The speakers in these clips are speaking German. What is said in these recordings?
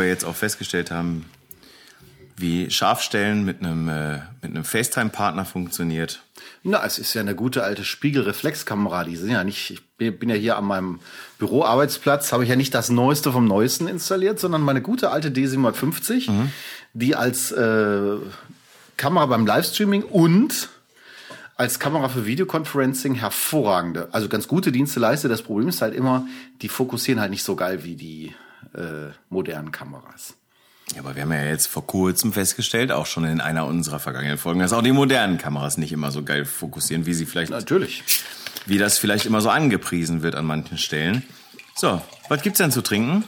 wir jetzt auch festgestellt haben, wie Scharfstellen mit einem, äh, mit einem FaceTime-Partner funktioniert. Na, es ist ja eine gute alte Spiegelreflexkamera. Die sind ja nicht, ich bin ja hier an meinem Büroarbeitsplatz, habe ich ja nicht das Neueste vom Neuesten installiert, sondern meine gute alte D750, mhm. die als äh, Kamera beim Livestreaming und als Kamera für Videoconferencing hervorragende, also ganz gute Dienste leistet. Das Problem ist halt immer, die fokussieren halt nicht so geil wie die äh, modernen Kameras. Ja, aber wir haben ja jetzt vor kurzem festgestellt, auch schon in einer unserer vergangenen Folgen, dass auch die modernen Kameras nicht immer so geil fokussieren, wie sie vielleicht. Natürlich. Wie das vielleicht immer so angepriesen wird an manchen Stellen. So, was gibt's denn zu trinken?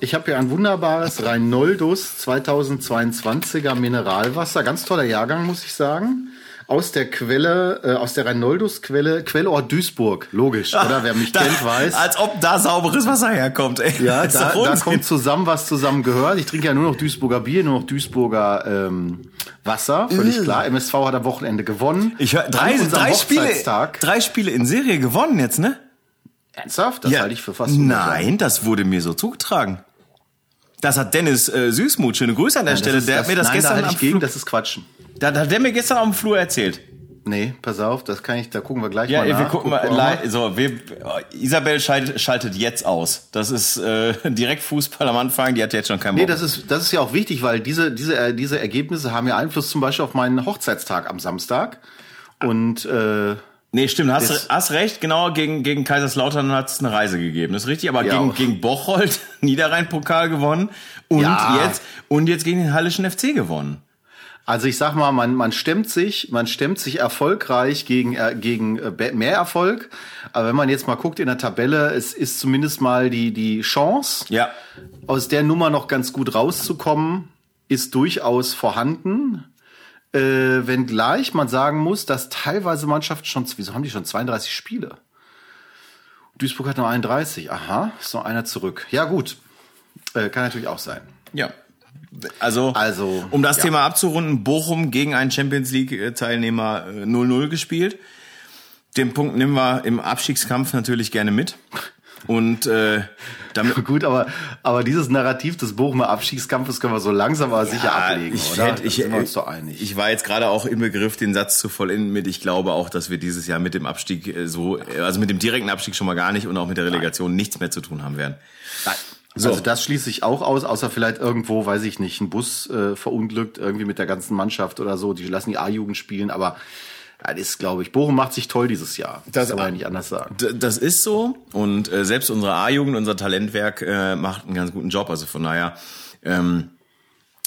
Ich habe hier ein wunderbares Rheinoldus 2022er Mineralwasser. Ganz toller Jahrgang, muss ich sagen aus der Quelle, äh, aus der Rheinoldus-Quelle, Quellort Duisburg. Logisch, Ach, oder? Wer mich da, kennt, weiß. Als ob da sauberes Wasser herkommt, ey. Ja, da, da kommt zusammen, was zusammen gehört. Ich trinke ja nur noch Duisburger Bier, nur noch Duisburger ähm, Wasser, völlig klar. MSV hat am Wochenende gewonnen. Ich hör, drei, drei Spiele, drei Spiele in Serie gewonnen jetzt, ne? Ernsthaft? Das ja. halte ich für fast Nein, das wurde mir so zugetragen. Das hat Dennis äh, Süßmuth, schöne Grüße an der ja, Stelle, ist, der das, hat mir das nein, gestern da am ich gegen, das ist Quatschen. Da, hat der mir gestern auf dem Flur erzählt. Nee, pass auf, das kann ich, da gucken wir gleich ja, mal. Ja, wir gucken mal, mal. so, wir, Isabel schaltet, schaltet jetzt aus. Das ist äh, direkt Fußball am Anfang, die hat jetzt schon keinen Bock. Nee, das ist, das ist ja auch wichtig, weil diese, diese, äh, diese Ergebnisse haben ja Einfluss zum Beispiel auf meinen Hochzeitstag am Samstag. Und äh, Nee, stimmt, hast, hast recht, genau, gegen, gegen Kaiserslautern hat es eine Reise gegeben. Das ist richtig, aber ja, gegen, gegen Bocholt Niederrhein-Pokal gewonnen und ja. jetzt und jetzt gegen den Hallischen FC gewonnen. Also ich sag mal, man, man stemmt sich, man stemmt sich erfolgreich gegen, äh, gegen äh, mehr Erfolg. Aber wenn man jetzt mal guckt in der Tabelle, es ist zumindest mal die, die Chance, ja. aus der Nummer noch ganz gut rauszukommen, ist durchaus vorhanden. Äh, wenngleich man sagen muss, dass teilweise Mannschaften schon, wieso haben die schon 32 Spiele? Duisburg hat nur 31. Aha, ist noch einer zurück. Ja, gut. Äh, kann natürlich auch sein. Ja, also, also um das ja. Thema abzurunden, Bochum gegen einen Champions League-Teilnehmer 0-0 äh, gespielt. Den Punkt nehmen wir im Abstiegskampf natürlich gerne mit. Und äh, damit gut, aber aber dieses Narrativ des Bochumer Abstiegskampfes können wir so langsam aber sicher ja, ablegen, ich oder? Hätte, ich, uns doch einig. ich war jetzt gerade auch im Begriff, den Satz zu vollenden mit. Ich glaube auch, dass wir dieses Jahr mit dem Abstieg äh, so, also mit dem direkten Abstieg schon mal gar nicht und auch mit der Relegation Nein. nichts mehr zu tun haben werden. Nein. So. Also das schließe ich auch aus, außer vielleicht irgendwo, weiß ich nicht, ein Bus äh, verunglückt, irgendwie mit der ganzen Mannschaft oder so. Die lassen die A-Jugend spielen, aber das ist, glaube ich, Bochum macht sich toll dieses Jahr. Das, das kann man nicht anders sagen. Das ist so. Und äh, selbst unsere A-Jugend, unser Talentwerk, äh, macht einen ganz guten Job. Also von daher, ähm,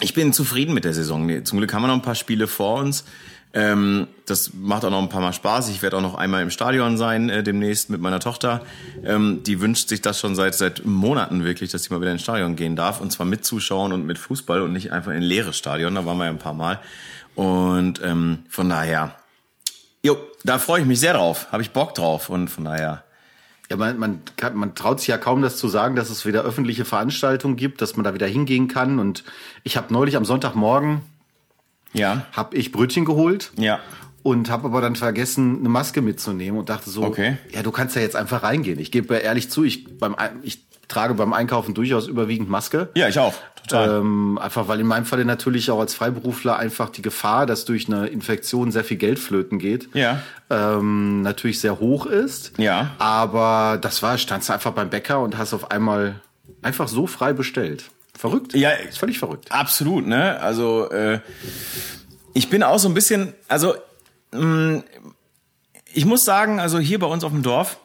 ich bin zufrieden mit der Saison. Zum Glück haben wir noch ein paar Spiele vor uns. Ähm, das macht auch noch ein paar Mal Spaß. Ich werde auch noch einmal im Stadion sein äh, demnächst mit meiner Tochter. Ähm, die wünscht sich das schon seit seit Monaten wirklich, dass sie mal wieder ins Stadion gehen darf und zwar mit Zuschauen und mit Fußball und nicht einfach in leeres Stadion. Da waren wir ja ein paar Mal und ähm, von daher, jo, da freue ich mich sehr drauf. Habe ich Bock drauf und von daher. Ja, man, man, kann, man traut sich ja kaum, das zu sagen, dass es wieder öffentliche Veranstaltungen gibt, dass man da wieder hingehen kann. Und ich habe neulich am Sonntagmorgen ja. habe ich Brötchen geholt. Ja. Und habe aber dann vergessen, eine Maske mitzunehmen und dachte so, okay. ja, du kannst ja jetzt einfach reingehen. Ich gebe ehrlich zu, ich, beim, ich trage beim Einkaufen durchaus überwiegend Maske. Ja, ich auch. Total. Ähm, einfach weil in meinem Falle natürlich auch als Freiberufler einfach die Gefahr, dass durch eine Infektion sehr viel Geld flöten geht, ja. ähm, natürlich sehr hoch ist. Ja. Aber das war, standst du einfach beim Bäcker und hast auf einmal einfach so frei bestellt. Verrückt. Ja, ist völlig verrückt. Absolut, ne? Also äh, ich bin auch so ein bisschen, also mh, mm, ich muss sagen, also hier bei uns auf dem Dorf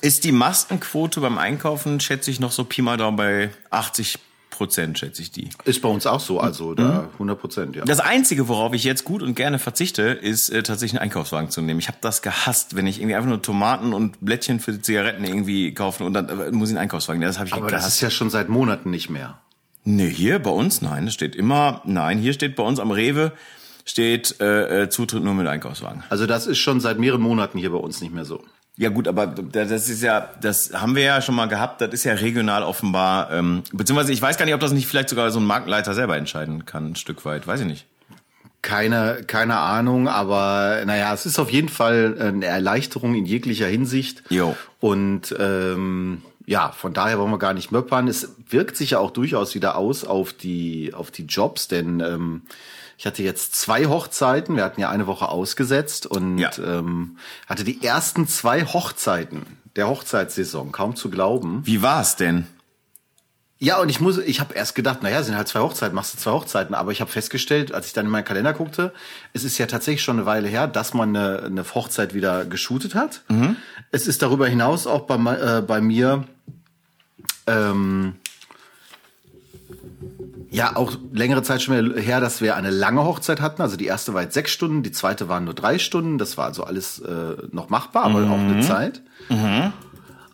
ist die Maskenquote beim Einkaufen, schätze ich, noch so Pi mal Daumen bei 80 Prozent, schätze ich die. Ist bei uns auch so, also da 100 mhm. Prozent, ja. Das Einzige, worauf ich jetzt gut und gerne verzichte, ist äh, tatsächlich einen Einkaufswagen zu nehmen. Ich habe das gehasst, wenn ich irgendwie einfach nur Tomaten und Blättchen für Zigaretten irgendwie kaufen und dann äh, muss ich einen Einkaufswagen. Das habe ich Aber gehasst. das ist ja schon seit Monaten nicht mehr. Nee, hier bei uns, nein, das steht immer, nein, hier steht bei uns am Rewe, steht äh, äh Zutritt nur mit Einkaufswagen. Also das ist schon seit mehreren Monaten hier bei uns nicht mehr so. Ja gut, aber das ist ja, das haben wir ja schon mal gehabt, das ist ja regional offenbar, ähm, beziehungsweise ich weiß gar nicht, ob das nicht vielleicht sogar so ein Marktleiter selber entscheiden kann, ein Stück weit, weiß ich nicht. Keine, keine Ahnung, aber naja, es ist auf jeden Fall eine Erleichterung in jeglicher Hinsicht. Jo. Und ähm, ja, von daher wollen wir gar nicht möppern. Es wirkt sich ja auch durchaus wieder aus auf die, auf die Jobs, denn ähm, ich hatte jetzt zwei Hochzeiten. Wir hatten ja eine Woche ausgesetzt und Ja. ähm, hatte die ersten zwei Hochzeiten der Hochzeitssaison, kaum zu glauben. Wie war's denn? Ja, und ich muss, ich habe erst gedacht, naja, sind halt zwei Hochzeiten, machst du zwei Hochzeiten. Aber ich habe festgestellt, als ich dann in meinen Kalender guckte, es ist ja tatsächlich schon eine Weile her, dass man eine, eine Hochzeit wieder geshootet hat. Es ist darüber hinaus auch bei, äh, bei mir ähm, ja auch längere Zeit schon her, dass wir eine lange Hochzeit hatten. Also die erste war jetzt sechs Stunden, die zweite waren nur drei Stunden. Das war also alles äh, noch machbar, aber auch eine Zeit.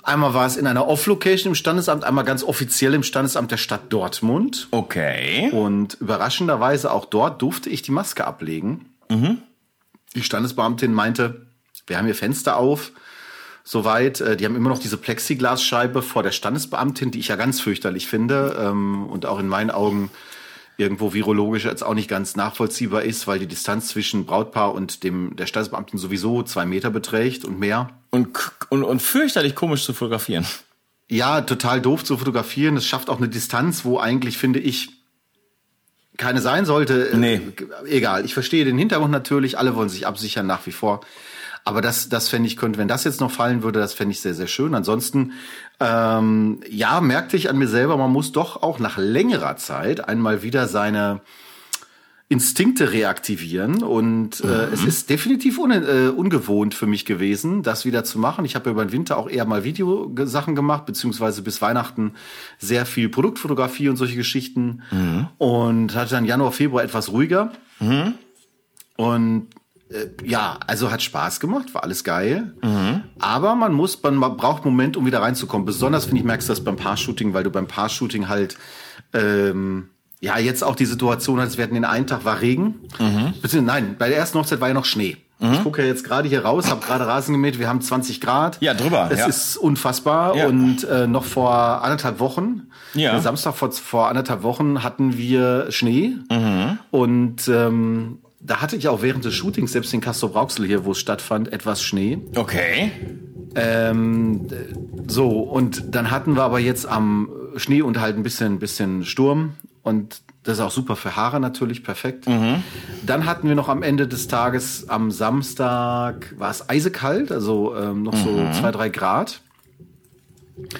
Einmal war es in einer Off-Location im Standesamt, einmal ganz offiziell im Standesamt der Stadt Dortmund. Okay. Und überraschenderweise auch dort durfte ich die Maske ablegen. Die Standesbeamtin meinte, wir haben hier Fenster auf. Soweit, äh, die haben immer noch diese Plexiglasscheibe vor der Standesbeamtin, die ich ja ganz fürchterlich finde ähm, und auch in meinen Augen irgendwo virologisch jetzt auch nicht ganz nachvollziehbar ist, weil die Distanz zwischen Brautpaar und dem der Standesbeamtin sowieso zwei Meter beträgt und mehr. Und, und, und fürchterlich komisch zu fotografieren. Ja, total doof zu fotografieren. Es schafft auch eine Distanz, wo eigentlich, finde ich, keine sein sollte. Äh, Nee. Egal, ich verstehe den Hintergrund natürlich. Alle wollen sich absichern nach wie vor. Aber das, das fände ich, könnte, wenn das jetzt noch fallen würde, das fände ich sehr, sehr schön. Ansonsten, ähm, ja, merkte ich an mir selber, man muss doch auch nach längerer Zeit einmal wieder seine Instinkte reaktivieren. Und äh, es ist definitiv un äh, ungewohnt für mich gewesen, das wieder zu machen. Ich habe über den Winter auch eher mal Videosachen gemacht, beziehungsweise bis Weihnachten sehr viel Produktfotografie und solche Geschichten. Und hatte dann Januar, Februar etwas ruhiger. Und äh, ja, also hat Spaß gemacht, war alles geil. Aber man muss, man ma- braucht einen Moment, um wieder reinzukommen. Besonders finde ich, merkst du das beim Paar-Shooting, weil du beim Paar-Shooting halt ähm, ja jetzt auch die Situation hattest, wir hatten den einen Tag war Regen. Beziehungsweise, nein, bei der ersten Hochzeit war ja noch Schnee. Ich gucke ja jetzt gerade hier raus, habe gerade Rasen gemäht, wir haben 20 Grad. Ja, drüber, Es ja. ist unfassbar. Ja. Und äh, noch vor anderthalb Wochen, Ja. äh, Samstag vor, vor anderthalb Wochen hatten wir Schnee. Mhm. Und ähm, da hatte ich auch während des Shootings, selbst in Castro Brauxel hier, wo es stattfand, etwas Schnee. Okay. Ähm, so, und dann hatten wir aber jetzt am Schnee und halt ein bisschen, bisschen Sturm. Und das ist auch super für Haare natürlich, perfekt. Dann hatten wir noch am Ende des Tages, am Samstag, war es eisekalt, also ähm, noch so zwei, drei Grad.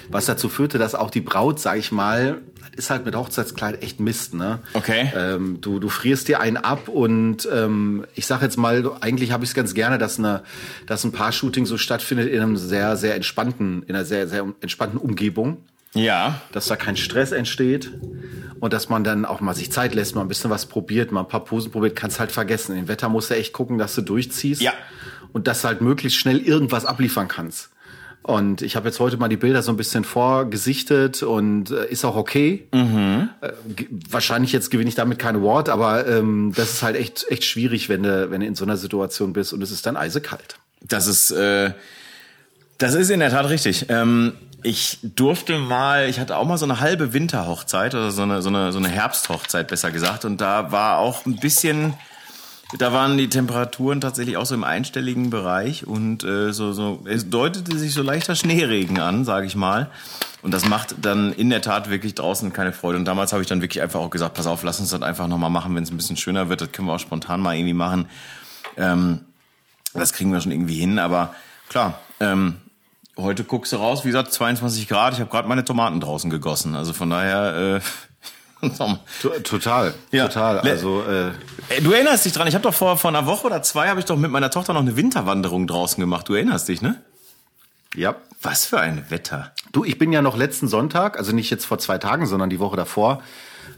Was dazu führte, dass auch die Braut, sag ich mal, ist halt mit Hochzeitskleid echt Mist, ne? Okay. Ähm, du, du frierst dir einen ab und ähm, ich sag jetzt mal, eigentlich habe ich es ganz gerne, dass, eine, dass ein Paar-Shooting so stattfindet in einem sehr, sehr entspannten, in einer sehr, sehr entspannten Umgebung, Ja. dass da kein Stress entsteht und dass man dann auch mal sich Zeit lässt, mal ein bisschen was probiert, mal ein paar Posen probiert, kannst halt vergessen. Im Wetter musst du echt gucken, dass du durchziehst Ja. und dass du halt möglichst schnell irgendwas abliefern kannst. Und ich habe jetzt heute mal die Bilder so ein bisschen vorgesichtet und äh, ist auch okay. Äh, ge- wahrscheinlich jetzt gewinne ich damit kein Award, aber ähm, das ist halt echt echt schwierig, wenn du wenn du in so einer Situation bist und es ist dann eisekalt. Das ist, äh, das ist in der Tat richtig. Ähm, ich durfte mal, ich hatte auch mal so eine halbe Winterhochzeit oder so eine, so eine, so eine Herbsthochzeit, besser gesagt. Und da war auch ein bisschen, da waren die Temperaturen tatsächlich auch so im einstelligen Bereich und äh, so, so, es deutete sich so leichter Schneeregen an, sage ich mal. Und das macht dann in der Tat wirklich draußen keine Freude. Und damals habe ich dann wirklich einfach auch gesagt, pass auf, lass uns das einfach nochmal machen, wenn es ein bisschen schöner wird. Das können wir auch spontan mal irgendwie machen. Ähm, das kriegen wir schon irgendwie hin, aber klar, ähm, heute guckst du raus, wie gesagt, 22 Grad. Ich habe gerade meine Tomaten draußen gegossen. Also von daher, äh, Total, Ja. total. Also äh, du erinnerst dich dran, ich habe doch vor, vor einer Woche oder zwei, habe ich doch mit meiner Tochter noch eine Winterwanderung draußen gemacht. Du erinnerst dich, ne? ja. Was für ein Wetter. Du, ich bin ja noch letzten Sonntag, also nicht jetzt vor zwei Tagen, sondern die Woche davor,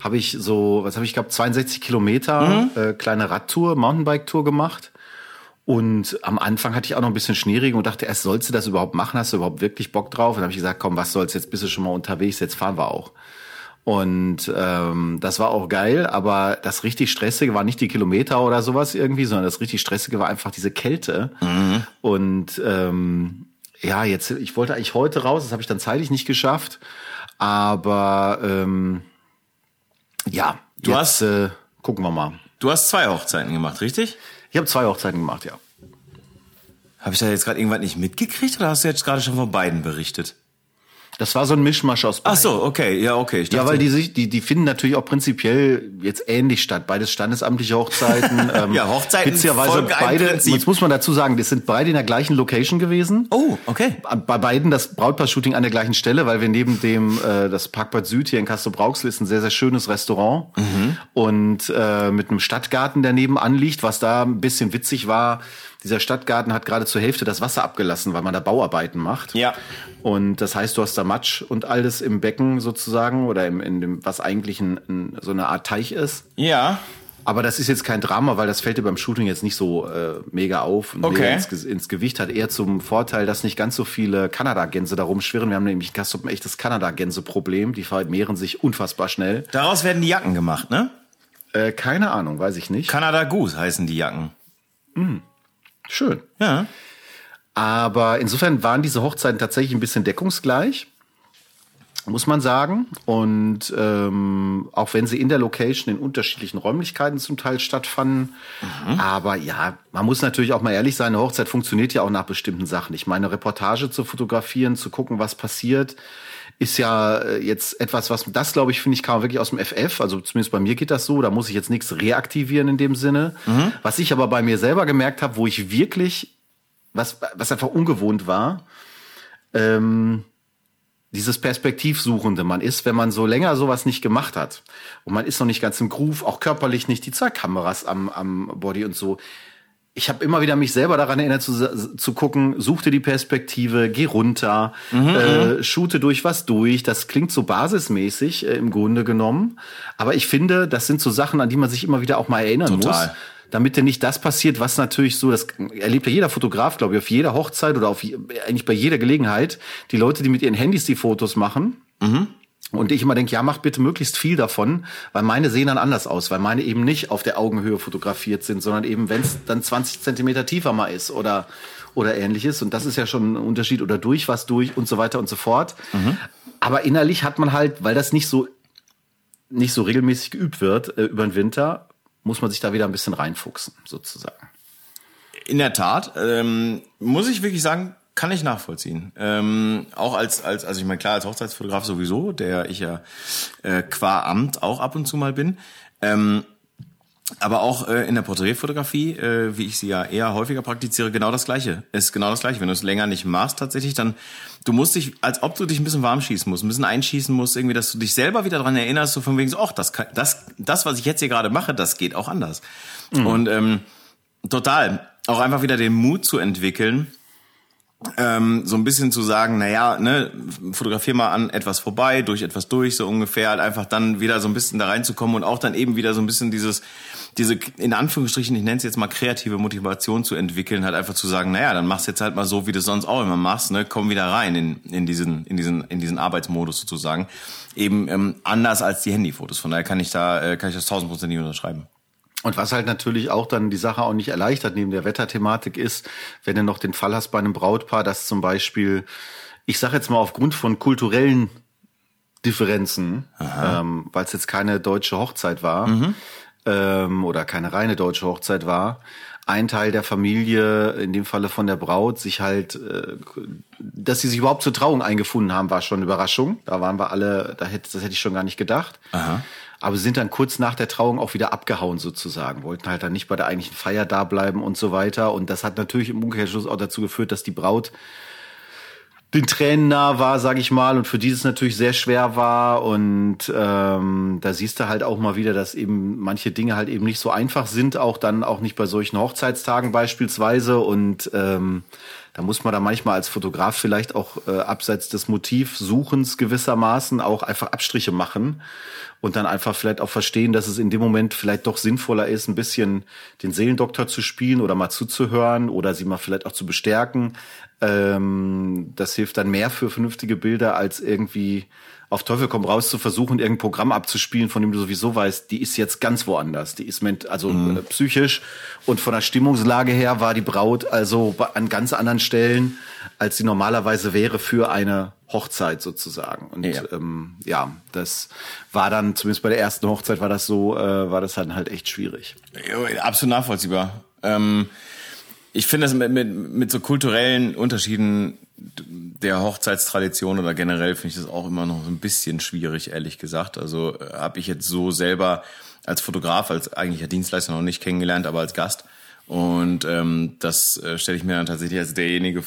habe ich so, was habe ich gehabt, 62 Kilometer äh, kleine Radtour, Mountainbike-Tour gemacht. Und am Anfang hatte ich auch noch ein bisschen Schneeregen und dachte, erst sollst du das überhaupt machen? Hast du überhaupt wirklich Bock drauf? Und dann habe ich gesagt, komm, was soll's, jetzt bist du schon mal unterwegs, jetzt fahren wir auch. Und ähm, das war auch geil, aber das richtig Stressige war nicht die Kilometer oder sowas irgendwie, sondern das richtig Stressige war einfach diese Kälte. Und ähm, ja, jetzt, ich wollte eigentlich heute raus, das habe ich dann zeitlich nicht geschafft. Aber ähm, ja, Du jetzt hast- äh, gucken wir mal. Du hast zwei Hochzeiten gemacht, richtig? Ich habe zwei Hochzeiten gemacht, ja. Habe ich da jetzt gerade irgendwas nicht mitgekriegt oder hast du jetzt gerade schon von beiden berichtet? Das war so ein Mischmasch aus beiden. Ach so, okay, ja, okay. ja, weil die sich, die, die finden natürlich auch prinzipiell jetzt ähnlich statt. Beides standesamtliche Hochzeiten. Ähm, ja, Hochzeiten. Witzigerweise beide, jetzt muss man dazu sagen, das sind beide in der gleichen Location gewesen. Oh, okay. Bei beiden das Brautpaar-Shooting an der gleichen Stelle, weil wir neben dem, äh, das Parkbad Süd hier in Castro Brauxel ist ein sehr, sehr schönes Restaurant. Mhm. Und äh, mit einem Stadtgarten, der nebenan liegt, was da ein bisschen witzig war, dieser Stadtgarten hat gerade zur Hälfte das Wasser abgelassen, weil man da Bauarbeiten macht. Ja. Und das heißt, du hast da Matsch und alles im Becken sozusagen oder im, in dem, was eigentlich ein, ein, so eine Art Teich ist. Ja. Aber das ist jetzt kein Drama, weil das fällt dir beim Shooting jetzt nicht so äh, mega auf und okay. mega ins, ins, Gewicht hat. Eher zum Vorteil, dass nicht ganz so viele Kanada-Gänse da rumschwirren. Wir haben nämlich ein echtes Kanada-Gänse-Problem. Die vermehren sich unfassbar schnell. Daraus werden die Jacken gemacht, ne? Äh, keine Ahnung, weiß ich nicht. Kanada Goose heißen die Jacken. Mhm. Schön. Ja. Aber insofern waren diese Hochzeiten tatsächlich ein bisschen deckungsgleich, muss man sagen. Und ähm, auch wenn sie in der Location in unterschiedlichen Räumlichkeiten zum Teil stattfanden. Mhm. Aber ja, man muss natürlich auch mal ehrlich sein, eine Hochzeit funktioniert ja auch nach bestimmten Sachen. Ich meine, Reportage zu fotografieren, zu gucken, was passiert ist ja äh, jetzt etwas, was das glaube ich finde ich man wirklich aus dem FF, also zumindest bei mir geht das so, da muss ich jetzt nichts reaktivieren in dem Sinne. Mhm. Was ich aber bei mir selber gemerkt habe, wo ich wirklich was was einfach ungewohnt war, ähm, dieses Perspektivsuchende. Man ist, wenn man so länger sowas nicht gemacht hat und man ist noch nicht ganz im Groove, auch körperlich nicht, die zwei Kameras am, am Body und so, ich habe immer wieder mich selber daran erinnert zu, zu gucken, such dir die Perspektive, geh runter, mhm, äh, mhm. shoote durch was durch. Das klingt so basismäßig äh, im Grunde genommen. Aber ich finde, das sind so Sachen, an die man sich immer wieder auch mal erinnern Total. muss. Damit dir nicht das passiert, was natürlich so, das erlebt ja jeder Fotograf, glaube ich, auf jeder Hochzeit oder auf eigentlich bei jeder Gelegenheit. Die Leute, die mit ihren Handys die Fotos machen, mhm und ich immer denke, ja, mach bitte möglichst viel davon, weil meine sehen dann anders aus, weil meine eben nicht auf der Augenhöhe fotografiert sind, sondern eben, wenn es dann 20 Zentimeter tiefer mal ist oder, oder ähnliches. Und das ist ja schon ein Unterschied oder durch was durch und so weiter und so fort. Mhm. Aber innerlich hat man halt, weil das nicht so, nicht so regelmäßig geübt wird äh, über den Winter, muss man sich da wieder ein bisschen reinfuchsen, sozusagen. In der Tat, ähm, muss ich wirklich sagen, kann ich nachvollziehen. Ähm, auch als, als, also ich meine, klar, als Hochzeitsfotograf sowieso, der ich ja äh, qua Amt auch ab und zu mal bin. Ähm, aber auch äh, in der Porträtfotografie, äh, wie ich sie ja eher häufiger praktiziere, genau das Gleiche. Ist genau das Gleiche. Wenn du es länger nicht machst, tatsächlich, dann du musst dich, als ob du dich ein bisschen warm schießen musst, ein bisschen einschießen musst, irgendwie, dass du dich selber wieder dran erinnerst, so von wegen so, ach, das, kann, das, das, was ich jetzt hier gerade mache, das geht auch anders. Mhm. Und ähm, total, auch einfach wieder den Mut zu entwickeln, ähm, so ein bisschen zu sagen, naja, ne, fotografier mal an etwas vorbei, durch etwas durch, so ungefähr, halt einfach dann wieder so ein bisschen da reinzukommen und auch dann eben wieder so ein bisschen dieses, diese, in Anführungsstrichen, ich nenne es jetzt mal kreative Motivation zu entwickeln, halt einfach zu sagen, naja, dann machst jetzt halt mal so, wie du sonst auch immer machst, ne, komm wieder rein in, in diesen, in diesen, in diesen Arbeitsmodus sozusagen. Eben ähm, anders als die Handyfotos. Von daher kann ich da, äh, kann ich das tausendprozentig unterschreiben. Und was halt natürlich auch dann die Sache auch nicht erleichtert neben der Wetterthematik ist, wenn du noch den Fall hast bei einem Brautpaar, dass zum Beispiel, ich sage jetzt mal aufgrund von kulturellen Differenzen, ähm, weil es jetzt keine deutsche Hochzeit war mhm. ähm, oder keine reine deutsche Hochzeit war, ein Teil der Familie, in dem Falle von der Braut, sich halt, äh, dass sie sich überhaupt zur Trauung eingefunden haben, war schon eine Überraschung. Da waren wir alle, da hätte, das hätte ich schon gar nicht gedacht. Aha aber sind dann kurz nach der Trauung auch wieder abgehauen sozusagen, wollten halt dann nicht bei der eigentlichen Feier da bleiben und so weiter. Und das hat natürlich im Umkehrschluss auch dazu geführt, dass die Braut den Tränen nah war, sag ich mal, und für dieses natürlich sehr schwer war. Und ähm, da siehst du halt auch mal wieder, dass eben manche Dinge halt eben nicht so einfach sind, auch dann auch nicht bei solchen Hochzeitstagen beispielsweise. Und ähm, da muss man da manchmal als Fotograf vielleicht auch äh, abseits des Motivsuchens gewissermaßen auch einfach Abstriche machen und dann einfach vielleicht auch verstehen, dass es in dem Moment vielleicht doch sinnvoller ist, ein bisschen den Seelendoktor zu spielen oder mal zuzuhören oder sie mal vielleicht auch zu bestärken. Ähm, das hilft dann mehr für vernünftige Bilder als irgendwie auf Teufel komm raus zu versuchen, irgendein Programm abzuspielen, von dem du sowieso weißt, die ist jetzt ganz woanders. Die ist also mhm. Äh, psychisch und von der Stimmungslage her war die Braut also an ganz anderen Stellen, als sie normalerweise wäre für eine Hochzeit sozusagen. Und ja. Ähm, ja, das war dann, zumindest bei der ersten Hochzeit war das so, äh, war das dann halt echt schwierig. Ja, absolut nachvollziehbar. Ähm ich finde das mit, mit, mit so kulturellen Unterschieden der Hochzeitstradition oder generell finde ich das auch immer noch so ein bisschen schwierig, ehrlich gesagt. Also äh, habe ich jetzt so selber als Fotograf, als eigentlicher Dienstleister noch nicht kennengelernt, aber als Gast. Und ähm, das äh, stelle ich mir dann tatsächlich als derjenige,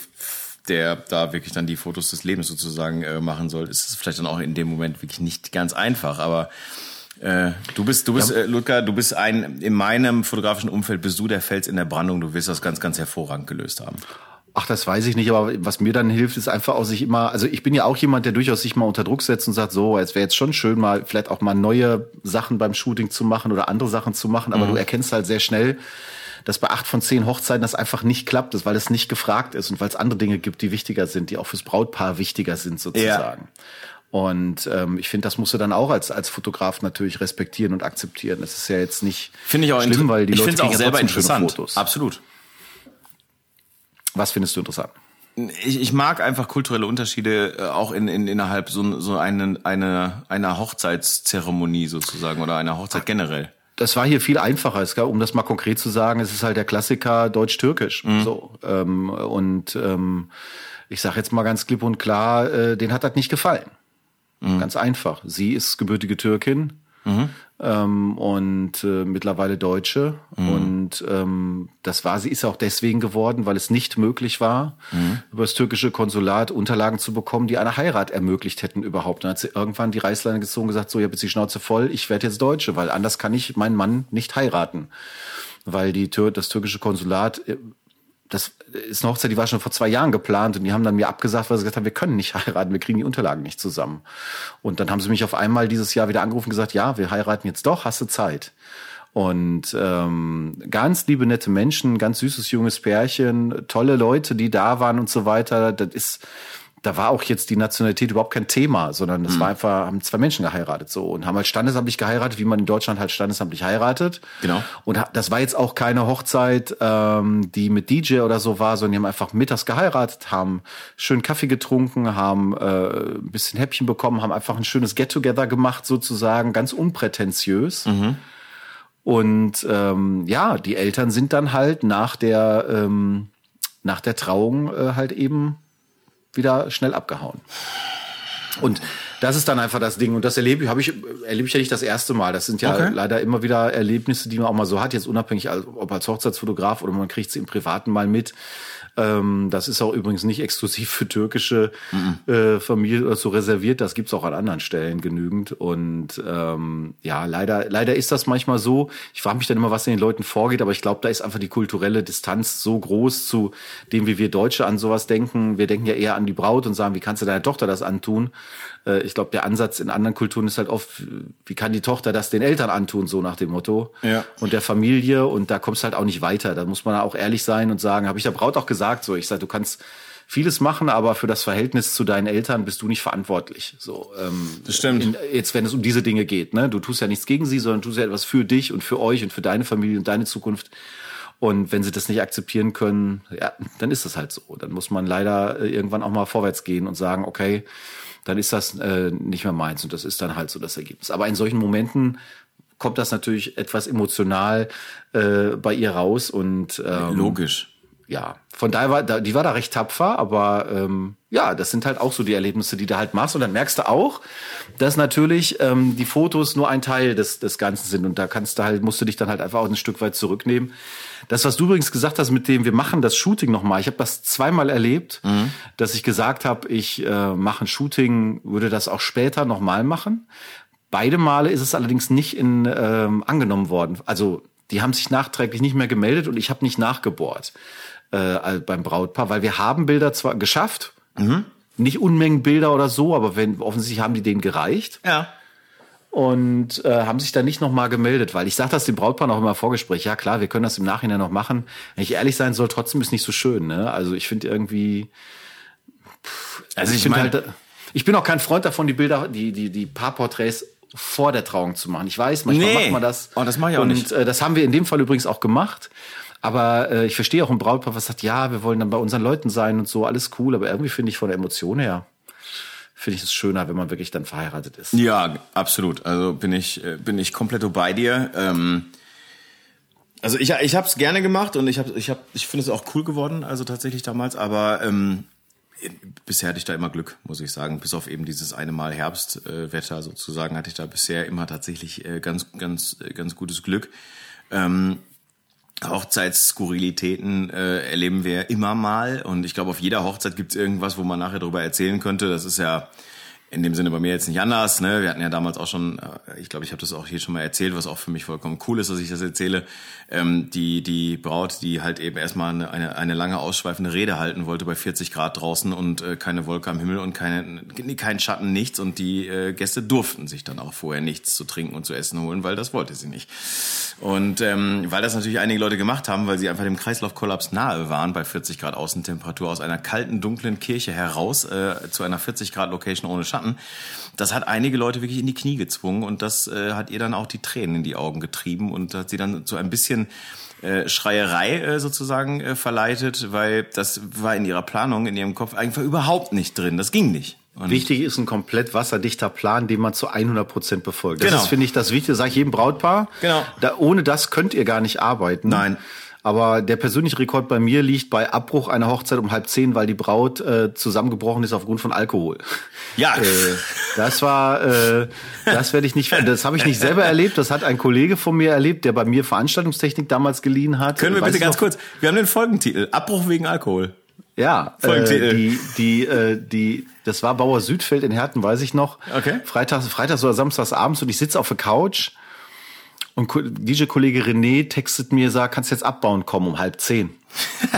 der da wirklich dann die Fotos des Lebens sozusagen äh, machen soll, ist es vielleicht dann auch in dem Moment wirklich nicht ganz einfach. Aber äh, du bist, du bist, ja. äh, Ludger, du bist ein, in meinem fotografischen Umfeld bist du der Fels in der Brandung. Du wirst das ganz, ganz hervorragend gelöst haben. Ach, das weiß ich nicht, aber was mir dann hilft, ist einfach auch sich immer, also ich bin ja auch jemand, der durchaus sich mal unter Druck setzt und sagt, so, es wäre jetzt schon schön, mal vielleicht auch mal neue Sachen beim Shooting zu machen oder andere Sachen zu machen, aber mhm. du erkennst halt sehr schnell, dass bei acht von zehn Hochzeiten das einfach nicht klappt, ist, weil es nicht gefragt ist und weil es andere Dinge gibt, die wichtiger sind, die auch fürs Brautpaar wichtiger sind sozusagen. Ja. Und ähm, ich finde, das musst du dann auch als als Fotograf natürlich respektieren und akzeptieren. Das ist ja jetzt nicht finde ich auch schlimm, weil die ich Leute auch selber interessant. Fotos. Absolut. Was findest du interessant? Ich, ich mag einfach kulturelle Unterschiede äh, auch in, in innerhalb so, so einen, eine, einer Hochzeitszeremonie sozusagen oder einer Hochzeit generell. Das war hier viel einfacher. Es, um das mal konkret zu sagen, es ist halt der Klassiker Deutsch-Türkisch. Mhm. So ähm, und ähm, ich sage jetzt mal ganz klipp und klar, äh, den hat das nicht gefallen. Mhm. Ganz einfach. Sie ist gebürtige Türkin mhm. ähm, und äh, mittlerweile Deutsche. Mhm. Und ähm, das war sie ist auch deswegen geworden, weil es nicht möglich war, mhm. über das türkische Konsulat Unterlagen zu bekommen, die eine Heirat ermöglicht hätten überhaupt. Dann hat sie irgendwann die Reißleine gezogen und gesagt, so, ich habe jetzt die Schnauze voll, ich werde jetzt Deutsche, weil anders kann ich meinen Mann nicht heiraten weil die das türkische Konsulat äh, das ist eine Hochzeit, die war schon vor zwei Jahren geplant und die haben dann mir abgesagt, weil sie gesagt haben, wir können nicht heiraten, wir kriegen die Unterlagen nicht zusammen. Und dann haben sie mich auf einmal dieses Jahr wieder angerufen und gesagt, ja, wir heiraten jetzt doch, hast du Zeit. Und ähm, ganz liebe, nette Menschen, ganz süßes junges Pärchen, tolle Leute, die da waren und so weiter. Das ist da war auch jetzt die Nationalität überhaupt kein Thema, sondern es mhm. war einfach, haben zwei Menschen geheiratet so und haben halt standesamtlich geheiratet, wie man in Deutschland halt standesamtlich heiratet. Genau. Und das war jetzt auch keine Hochzeit, ähm, die mit DJ oder so war, sondern die haben einfach mittags geheiratet, haben schön Kaffee getrunken, haben äh, ein bisschen Häppchen bekommen, haben einfach ein schönes Get-Together gemacht sozusagen, ganz unprätentiös. Mhm. Und ähm, ja, die Eltern sind dann halt nach der ähm, nach der Trauung äh, halt eben wieder schnell abgehauen. Und das ist dann einfach das Ding. Und das erlebe ich, habe ich, erlebe ich ja nicht das erste Mal. Das sind ja okay. leider immer wieder Erlebnisse, die man auch mal so hat, jetzt unabhängig, ob als Hochzeitsfotograf oder man kriegt sie im Privaten mal mit. Ähm, das ist auch übrigens nicht exklusiv für türkische mhm. äh, Familien oder so reserviert. Das gibt's auch an anderen Stellen genügend. Und ähm, ja, leider, leider ist das manchmal so. Ich frage mich dann immer, was in den Leuten vorgeht, aber ich glaube, da ist einfach die kulturelle Distanz so groß zu dem, wie wir Deutsche an sowas denken. Wir denken ja eher an die Braut und sagen, wie kannst du deiner Tochter das antun? Äh, ich glaube, der Ansatz in anderen Kulturen ist halt oft, wie kann die Tochter das den Eltern antun, so nach dem Motto. Ja. Und der Familie. Und da kommst du halt auch nicht weiter. Da muss man auch ehrlich sein und sagen, habe ich der Braut auch gesagt, so, ich sage, du kannst vieles machen, aber für das Verhältnis zu deinen Eltern bist du nicht verantwortlich. So, ähm, das stimmt. In, jetzt, wenn es um diese Dinge geht, ne, du tust ja nichts gegen sie, sondern tust ja etwas für dich und für euch und für deine Familie und deine Zukunft. Und wenn sie das nicht akzeptieren können, ja, dann ist das halt so. Dann muss man leider äh, irgendwann auch mal vorwärts gehen und sagen, okay, dann ist das äh, nicht mehr meins und das ist dann halt so das Ergebnis. Aber in solchen Momenten kommt das natürlich etwas emotional äh, bei ihr raus und ähm, logisch. Ja, von daher war da, die war da recht tapfer, aber ähm, ja, das sind halt auch so die Erlebnisse, die du halt machst und dann merkst du auch, dass natürlich ähm, die Fotos nur ein Teil des des Ganzen sind und da kannst du halt musst du dich dann halt einfach auch ein Stück weit zurücknehmen das, was du übrigens gesagt hast, mit dem wir machen das Shooting nochmal, ich habe das zweimal erlebt, mhm. dass ich gesagt habe, ich äh, mache ein Shooting, würde das auch später nochmal machen. Beide Male ist es allerdings nicht in, ähm, angenommen worden. Also die haben sich nachträglich nicht mehr gemeldet und ich habe nicht nachgebohrt äh, beim Brautpaar, weil wir haben Bilder zwar geschafft, mhm. nicht Unmengen Bilder oder so, aber wenn offensichtlich haben die denen gereicht. Ja und äh, haben sich dann nicht nochmal gemeldet, weil ich sage das dem Brautpaar noch immer Vorgespräch. Ja klar, wir können das im Nachhinein noch machen. Wenn ich ehrlich sein soll, trotzdem ist nicht so schön. Ne? Also ich finde irgendwie, pff, also, ich, ich finde halt, ich bin auch kein Freund davon, die Bilder, die die die Paarporträts vor der Trauung zu machen. Ich weiß, manchmal nee. macht man das. Oh, das mache ich auch und, nicht. Äh, das haben wir in dem Fall übrigens auch gemacht. Aber äh, ich verstehe auch ein Brautpaar, was sagt, ja, wir wollen dann bei unseren Leuten sein und so, alles cool. Aber irgendwie finde ich von der Emotion her, finde ich es schöner, wenn man wirklich dann verheiratet ist. Ja, absolut. Also bin ich, äh, bin ich komplett bei dir. Ähm, Also ich, ich habe es gerne gemacht und ich habe ich hab, ich finde es auch cool geworden, also tatsächlich damals, aber ähm, bisher hatte ich da immer Glück, muss ich sagen. Bis auf eben dieses eine Mal Herbstwetter äh, sozusagen hatte ich da bisher immer tatsächlich äh, ganz, ganz, äh, ganz gutes Glück. Ähm, Hochzeitsskurrilitäten äh, erleben wir immer mal und ich glaube, auf jeder Hochzeit gibt es irgendwas, wo man nachher darüber erzählen könnte. Das ist ja in dem Sinne bei mir jetzt nicht anders. Ne? Wir hatten ja damals auch schon, äh, ich glaube, ich habe das auch hier schon mal erzählt, was auch für mich vollkommen cool ist, dass ich das erzähle. Ähm, die die Braut, die halt eben erstmal eine, eine, eine lange ausschweifende Rede halten wollte bei 40 Grad draußen und äh, keine Wolke am Himmel und keine kein Schatten, nichts. Und die äh, Gäste durften sich dann auch vorher nichts zu trinken und zu essen holen, weil das wollte sie nicht. Und ähm, weil das natürlich einige Leute gemacht haben, weil sie einfach dem Kreislaufkollaps nahe waren bei 40 Grad Außentemperatur aus einer kalten, dunklen Kirche heraus äh, zu einer 40 Grad Location ohne Schatten. Das hat einige Leute wirklich in die Knie gezwungen und das äh, hat ihr dann auch die Tränen in die Augen getrieben und hat sie dann so ein bisschen äh, Schreierei äh, sozusagen äh, verleitet, weil das war in ihrer Planung, in ihrem Kopf einfach überhaupt nicht drin. Das ging nicht. Und Wichtig ist ein komplett wasserdichter Plan, den man zu 100 Prozent befolgt. Das genau. ist, finde ich, das Wichtige. Sag ich jedem Brautpaar. Genau. Da, ohne das könnt ihr gar nicht arbeiten. Nein. Aber der persönliche Rekord bei mir liegt bei Abbruch einer Hochzeit um halb zehn, weil die Braut äh, zusammengebrochen ist aufgrund von Alkohol. Ja. Äh, das war, äh, das werde ich nicht, das habe ich nicht selber erlebt. Das hat ein Kollege von mir erlebt, der bei mir Veranstaltungstechnik damals geliehen hat. Können wir bitte ganz kurz? Wir haben den Folgentitel: Abbruch wegen Alkohol. Ja, äh, die, die, äh, die, das war Bauer Südfeld in Herten, weiß ich noch. Okay. Freitags, Freitags oder Samstags abends und ich sitze auf der Couch und DJ-Kollege René textet mir, sagt, kannst jetzt abbauen kommen um halb zehn.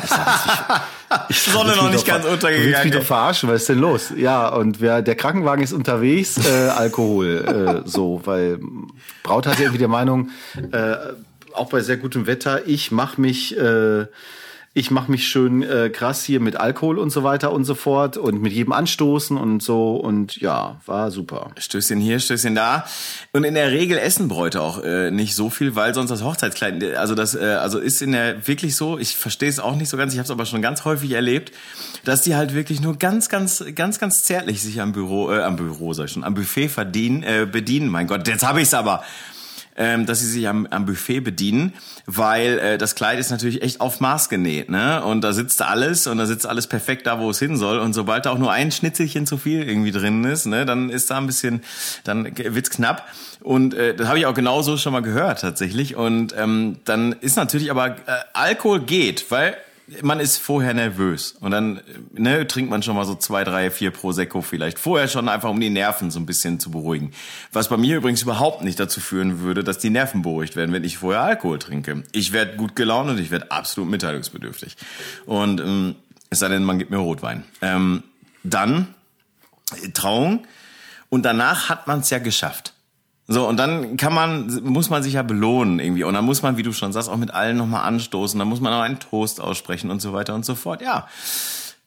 Ich sag, ich, ich Sonne noch nicht ganz untergegangen. Willst mich doch verarschen, was ist denn los? Ja, und wer, der Krankenwagen ist unterwegs, äh, Alkohol, äh, so, weil Braut hat irgendwie der Meinung, äh, auch bei sehr gutem Wetter, ich mach mich, äh, ich mache mich schön äh, krass hier mit Alkohol und so weiter und so fort und mit jedem anstoßen und so und ja, war super. Stößchen hier, Stößchen da. Und in der Regel essen Bräute auch äh, nicht so viel, weil sonst das Hochzeitskleid, also das äh, also ist in der wirklich so, ich verstehe es auch nicht so ganz, ich habe es aber schon ganz häufig erlebt, dass die halt wirklich nur ganz ganz ganz ganz zärtlich sich am Büro äh, am Büro sag ich schon, am Buffet verdienen äh, bedienen. Mein Gott, jetzt habe ich's aber ähm, dass sie sich am, am Buffet bedienen, weil äh, das Kleid ist natürlich echt auf Maß genäht, ne? Und da sitzt alles und da sitzt alles perfekt da, wo es hin soll. Und sobald da auch nur ein Schnitzelchen zu viel irgendwie drin ist, ne, dann ist da ein bisschen, dann wird's knapp. Und äh, das habe ich auch genauso schon mal gehört tatsächlich. Und ähm, dann ist natürlich aber äh, Alkohol geht, weil man ist vorher nervös und dann ne, trinkt man schon mal so zwei, drei, vier Prosecco vielleicht vorher schon einfach, um die Nerven so ein bisschen zu beruhigen. Was bei mir übrigens überhaupt nicht dazu führen würde, dass die Nerven beruhigt werden, wenn ich vorher Alkohol trinke. Ich werde gut gelaunt und ich werde absolut mitteilungsbedürftig. Und ähm, es sei denn, man gibt mir Rotwein. Ähm, dann Trauung und danach hat man es ja geschafft. So, und dann kann man, muss man sich ja belohnen irgendwie. Und dann muss man, wie du schon sagst, auch mit allen nochmal anstoßen. Dann muss man auch einen Toast aussprechen und so weiter und so fort. Ja.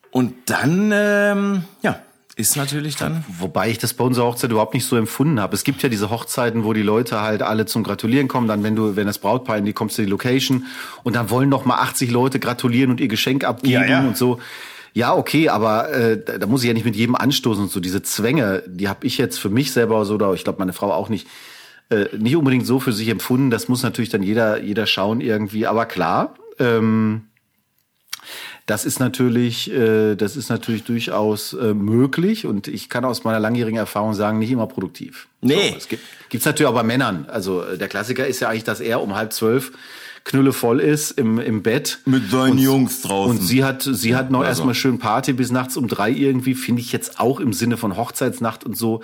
Und dann, ähm, ja, ist natürlich dann. Wobei ich das bei unserer Hochzeit überhaupt nicht so empfunden habe. Es gibt ja diese Hochzeiten, wo die Leute halt alle zum Gratulieren kommen. Dann, wenn du, wenn das Brautpaar in die kommst zu die Location und dann wollen noch mal 80 Leute gratulieren und ihr Geschenk abgeben ja, ja. und so. Ja, okay, aber äh, da muss ich ja nicht mit jedem anstoßen und so. Diese Zwänge, die habe ich jetzt für mich selber so, oder ich glaube meine Frau auch nicht, äh, nicht unbedingt so für sich empfunden. Das muss natürlich dann jeder, jeder schauen irgendwie. Aber klar, ähm, das ist natürlich, äh, das ist natürlich durchaus äh, möglich und ich kann aus meiner langjährigen Erfahrung sagen, nicht immer produktiv. Nee. So, es gibt gibt's natürlich auch bei Männern. Also äh, der Klassiker ist ja eigentlich, dass er um halb zwölf Knülle voll ist im, im Bett. Mit seinen und, Jungs draußen. Und sie hat, sie hat noch also. erstmal schön Party bis nachts um drei irgendwie, finde ich jetzt auch im Sinne von Hochzeitsnacht und so.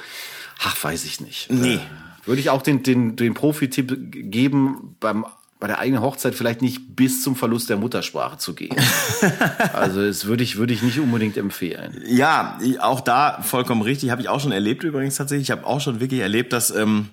Ach, weiß ich nicht. Nee. Äh, würde ich auch den, den, den Profi-Tipp geben, beim bei der eigenen Hochzeit vielleicht nicht bis zum Verlust der Muttersprache zu gehen. also das würde ich, würde ich nicht unbedingt empfehlen. Ja, auch da vollkommen richtig. Habe ich auch schon erlebt übrigens tatsächlich. Ich habe auch schon wirklich erlebt, dass ähm,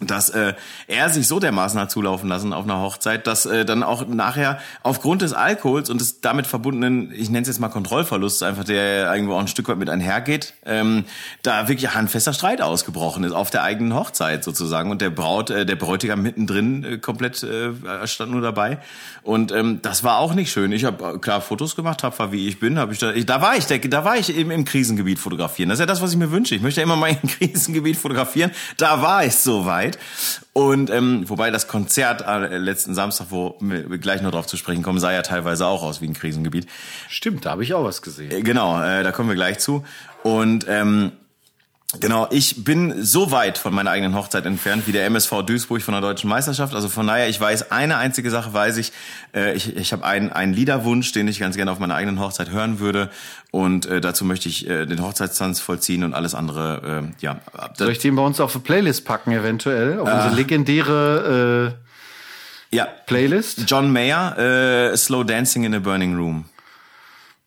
dass äh, er sich so dermaßen hat zulaufen lassen auf einer Hochzeit, dass äh, dann auch nachher aufgrund des Alkohols und des damit verbundenen, ich nenne es jetzt mal Kontrollverlusts, einfach der irgendwo auch ein Stück weit mit einhergeht, ähm, da wirklich handfester Streit ausgebrochen ist auf der eigenen Hochzeit sozusagen und der Braut, äh, der Bräutigam mittendrin äh, komplett äh, stand nur dabei und ähm, das war auch nicht schön. Ich habe äh, klar Fotos gemacht, tapfer wie ich bin, habe ich da, ich, da war ich, da, da war ich eben im Krisengebiet fotografieren. Das ist ja das, was ich mir wünsche. Ich möchte ja immer mal im Krisengebiet fotografieren. Da war ich soweit weit. Und ähm, wobei das Konzert äh, letzten Samstag, wo wir gleich noch drauf zu sprechen kommen, sah ja teilweise auch aus wie ein Krisengebiet. Stimmt, da habe ich auch was gesehen. Äh, genau, äh, da kommen wir gleich zu. Und ähm, Genau, ich bin so weit von meiner eigenen Hochzeit entfernt wie der MSV Duisburg von der deutschen Meisterschaft. Also von daher, ich weiß, eine einzige Sache weiß ich. Äh, ich ich habe einen, einen Liederwunsch, den ich ganz gerne auf meiner eigenen Hochzeit hören würde. Und äh, dazu möchte ich äh, den Hochzeitstanz vollziehen und alles andere, äh, ja. Soll ich den bei uns auf eine Playlist packen, eventuell? Auf unsere legendäre äh, ja. Playlist? John Mayer, äh, Slow Dancing in a Burning Room.